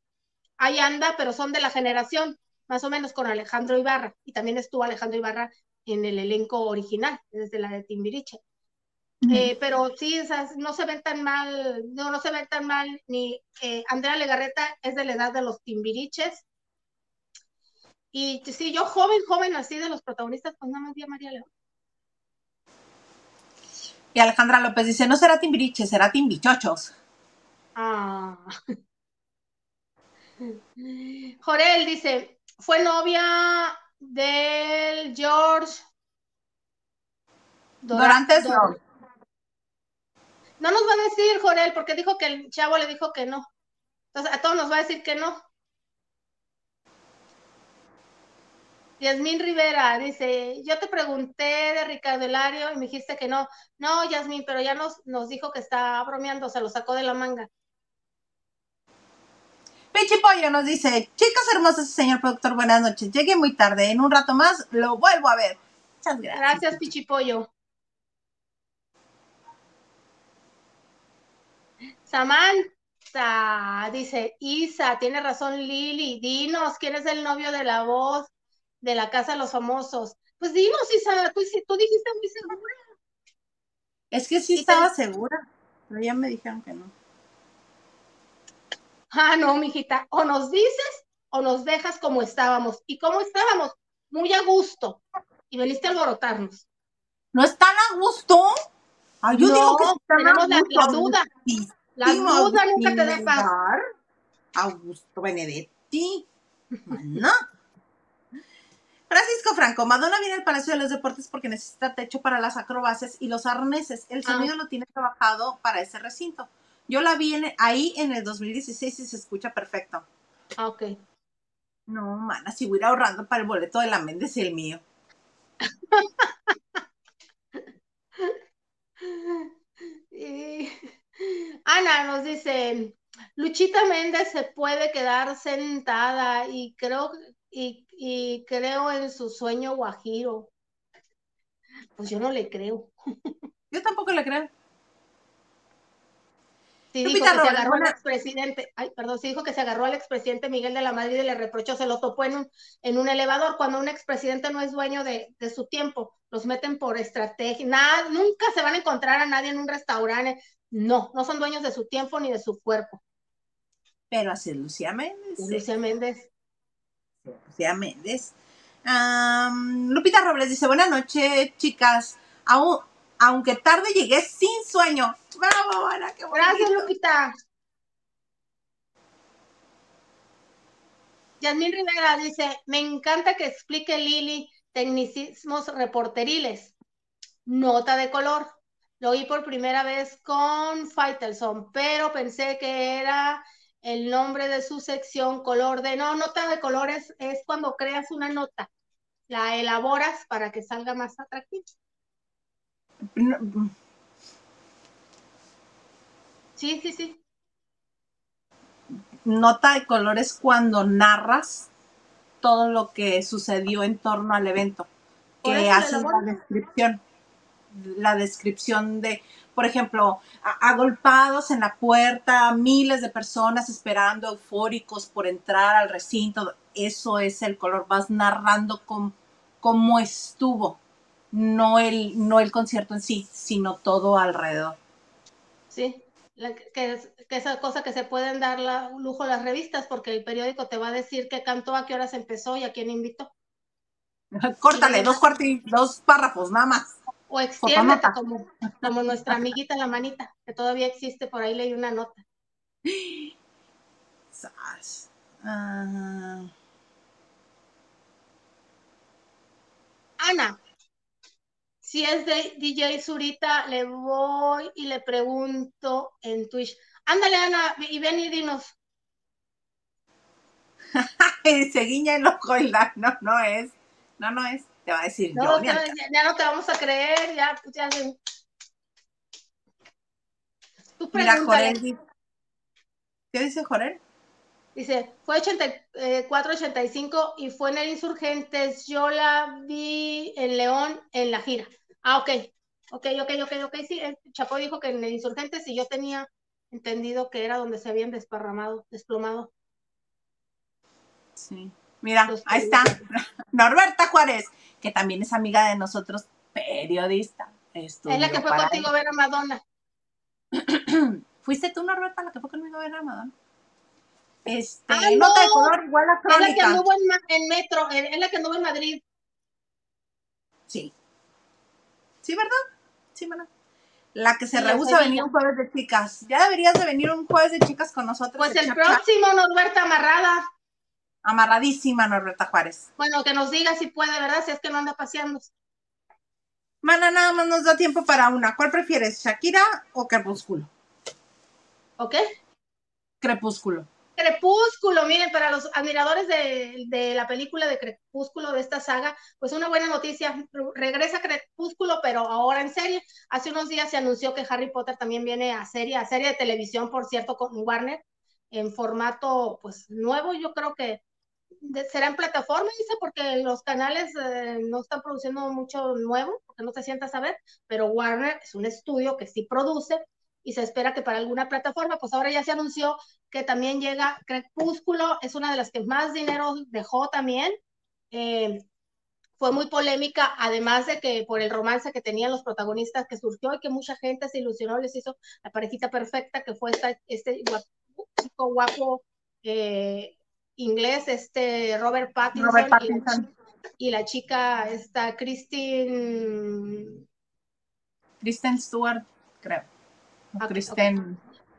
B: ahí anda, pero son de la generación, más o menos con Alejandro Ibarra. Y también estuvo Alejandro Ibarra en el elenco original, desde la de Timbiriche. Eh, pero sí, esas no se ven tan mal, no, no se ven tan mal, ni eh, Andrea Legarreta es de la edad de los Timbiriches, y sí, yo joven, joven, así de los protagonistas, pues nada más vi a María León.
A: Y Alejandra López dice, no será Timbiriche, será Timbichochos.
B: Ah. Jorel dice, fue novia del George
A: Durante
B: no. No nos va a decir, Jorel, porque dijo que el chavo le dijo que no. Entonces, a todos nos va a decir que no. Yasmín Rivera dice, yo te pregunté de Ricardo Elario y me dijiste que no. No, Yasmín, pero ya nos, nos dijo que está bromeando, se lo sacó de la manga.
A: Pichi Pollo nos dice, chicas hermosas, señor productor, buenas noches. Llegué muy tarde, en un rato más lo vuelvo a ver. Muchas gracias.
B: Gracias, Pichi Pollo. Samantha dice, Isa, tiene razón Lili, dinos, ¿quién es el novio de la voz? De la Casa de los Famosos. Pues dinos, Isa, tú, tú dijiste muy segura.
A: Es que sí estaba segura, pero ya me dijeron que no.
B: Ah, no, mijita, o nos dices o nos dejas como estábamos. ¿Y cómo estábamos? Muy a gusto. Y veniste a alborotarnos.
A: ¿No están a gusto?
B: Ay, yo digo que tenemos la, la, duda. La duda nunca te da paz.
A: Augusto Benedetti. No. Francisco Franco, Madonna viene al Palacio de los Deportes porque necesita techo para las acrobacias y los arneses. El ah. sonido lo tiene trabajado para ese recinto. Yo la vi ahí en el 2016 y se escucha perfecto.
B: Ah, ok.
A: No, mana, si voy a ir ahorrando para el boleto de la Méndez y el mío.
B: Ana nos dice, Luchita Méndez se puede quedar sentada y creo y, creo en su sueño guajiro. Pues yo no le creo.
A: Yo tampoco le creo.
B: Sí dijo que se agarró al expresidente, ay, perdón, sí dijo que se agarró al expresidente Miguel de la Madrid y le reprochó, se lo topó en un, en un elevador, cuando un expresidente no es dueño de, de su tiempo, los meten por estrategia, nada, nunca se van a encontrar a nadie en un restaurante, no, no son dueños de su tiempo ni de su cuerpo.
A: Pero así Lucía Méndez.
B: Lucía Méndez.
A: Lucía Méndez. Lupita Robles dice, buenas noches, chicas. aunque tarde llegué sin sueño. Bravo, Ana, qué
B: Gracias, Lupita. Yasmín Rivera dice, me encanta que explique Lili tecnicismos reporteriles. Nota de color. Lo oí por primera vez con Faitelson, pero pensé que era el nombre de su sección, color de, no, nota de colores es cuando creas una nota, la elaboras para que salga más atractiva. Sí, sí, sí.
A: Nota de colores cuando narras todo lo que sucedió en torno al evento, que hace la descripción, la descripción de, por ejemplo, agolpados en la puerta, miles de personas esperando, eufóricos por entrar al recinto, eso es el color, vas narrando cómo estuvo, no el, no el concierto en sí, sino todo alrededor.
B: Sí, que, esa cosa que se pueden dar la, lujo las revistas, porque el periódico te va a decir qué cantó, a qué horas empezó y a quién invitó.
A: Córtale, dos, dos párrafos, nada más.
B: O extiéndete como, como nuestra amiguita la manita, que todavía existe, por ahí leí una nota. Ah. Ana, si es de DJ Zurita, le voy y le pregunto en Twitch. Ándale, Ana, y ven y dinos.
A: Se guiña el ojo y la, no, no es, no, no es, te va a decir
B: no, ya, no te vamos a creer, ya, ya.
A: Tú Mira, Jorel, ¿qué dice Jorel?
B: Dice, fue 84-85 y fue en el Insurgentes. Yo la vi en León en la gira. Ah, ok. Ok, ok, ok, ok. Sí, el Chapo dijo que en el Insurgentes y yo tenía entendido que era donde se habían desparramado, desplomado.
A: Sí. Mira, ahí está. Norberta Juárez, que también es amiga de nosotros, periodista.
B: Es la que fue contigo a ver a Madonna.
A: ¿Fuiste tú, Norberta, la que fue conmigo a ver a Madonna?
B: Este, ah, nota de color igual a crónica. Es la que anduvo en, metro, es la que anduvo en Madrid.
A: Sí. Sí, ¿verdad? Sí, ¿verdad? La que se rehúsa a venir un jueves de chicas. Ya deberías de venir un jueves de chicas con nosotros.
B: Pues el próximo, Norberta, amarrada.
A: Amarradísima, Norberta Juárez.
B: Bueno, que nos diga si puede, ¿verdad? Si es que no anda paseando.
A: Mana, nada más nos da tiempo para una. ¿Cuál prefieres, Shakira o Crepúsculo?
B: ¿O qué?
A: Crepúsculo.
B: Crepúsculo, miren, para los admiradores de, la película de Crepúsculo, de esta saga, pues una buena noticia, regresa Crepúsculo, pero ahora en serie. Hace unos días se anunció que Harry Potter también viene a serie, a serie de televisión, por cierto, con Warner, en formato, pues, nuevo, yo creo que será en plataforma, dice, porque los canales eh, no están produciendo mucho nuevo, porque no se sienta a saber, pero Warner es un estudio que sí produce, y se espera que para alguna plataforma, pues ahora ya se anunció que también llega Crepúsculo, es una de las que más dinero dejó también. Eh, fue muy polémica, además de que por el romance que tenían los protagonistas que surgió y que mucha gente se ilusionó, les hizo la parejita perfecta que fue este chico guapo eh, inglés, este Robert Pattinson, Y, la, chica, esta Kristen...
A: Kristen Stewart, creo. Kristen.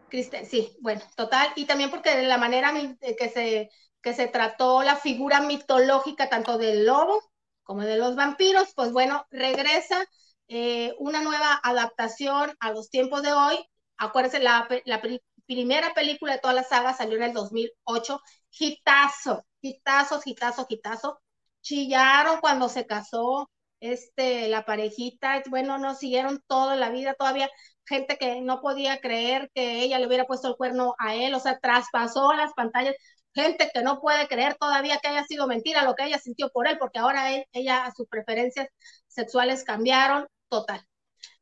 B: Kristen, sí, bueno, total. Y también porque de la manera que se, que se trató la figura mitológica tanto del lobo como de los vampiros, pues bueno, regresa eh, una nueva adaptación a los tiempos de hoy. Acuérdense, la, la primera película de toda la saga salió en el 2008. Gitazo, gitazo, gitazo, gitazo. Chillaron cuando se casó este, la parejita. Bueno, no siguieron toda la vida todavía gente que no podía creer que ella le hubiera puesto el cuerno a él, o sea, traspasó las pantallas, gente que no puede creer todavía que haya sido mentira lo que ella sintió por él, porque ahora ella, sus preferencias sexuales cambiaron total.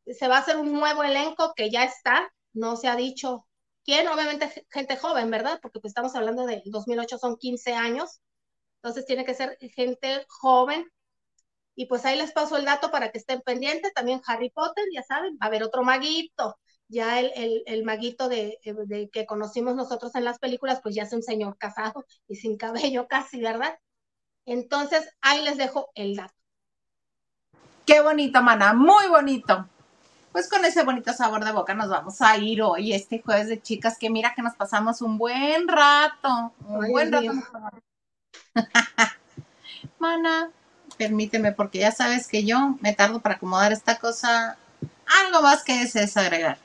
B: Se va a hacer un nuevo elenco que ya está, no se ha dicho quién, obviamente gente joven, ¿verdad? Porque pues estamos hablando del 2008, son 15 años, entonces tiene que ser gente joven, y pues ahí les paso el dato para que estén pendientes. También Harry Potter, ya saben, va a haber otro maguito. Ya el, el, maguito de, de, que conocimos nosotros en las películas, pues ya es un señor casado y sin cabello casi, ¿verdad? Entonces, ahí les dejo el dato.
A: Qué bonito, mana, muy bonito. Pues con ese bonito sabor de boca nos vamos a ir hoy, este jueves de chicas, que mira que nos pasamos un buen rato, un buen rato. mana, permíteme, porque ya sabes que yo me tardo para acomodar esta cosa. Algo más que desees agregar.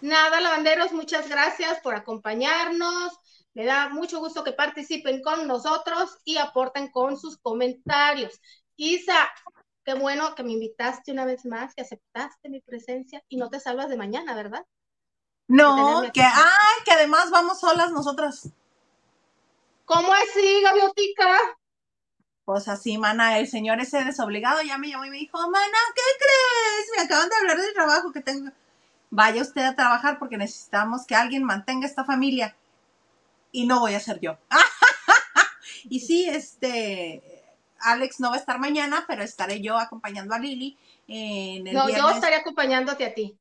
B: Nada, lavanderos, muchas gracias por acompañarnos. Me da mucho gusto que participen con nosotros y aporten con sus comentarios. Isa, qué bueno que me invitaste una vez más, que aceptaste mi presencia y no te salvas de mañana, ¿verdad?
A: No, que, ay, que además vamos solas nosotras.
B: ¿Cómo así, Gaviotica?
A: Pues así, mana, el señor ese desobligado ya me llamó y me dijo, mana, ¿qué crees? Me acaban de hablar del trabajo que tengo. Vaya usted a trabajar porque necesitamos que alguien mantenga esta familia. Y no voy a ser yo. y sí, este, Alex no va a estar mañana, pero estaré yo acompañando a Lili. En el
B: No, yo estaré acompañándote a ti.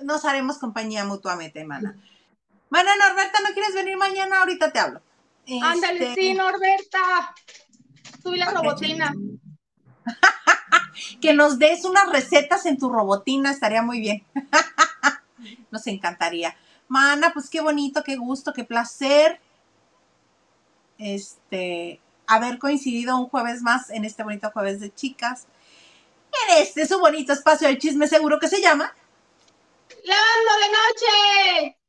A: Nos haremos compañía mutuamente, mana. Mana, Norberta, ¿no quieres venir mañana? Ahorita te hablo.
B: Ándale,
A: Este,
B: sí, Norberta. Tú y la robotina.
A: Que nos des unas recetas en tu robotina, estaría muy bien. Nos encantaría. Mana, pues qué bonito, qué gusto, qué placer. Este, haber coincidido un jueves más en este bonito jueves de chicas. En este su bonito espacio de chisme seguro que se llama
B: ¡Lavando de noche!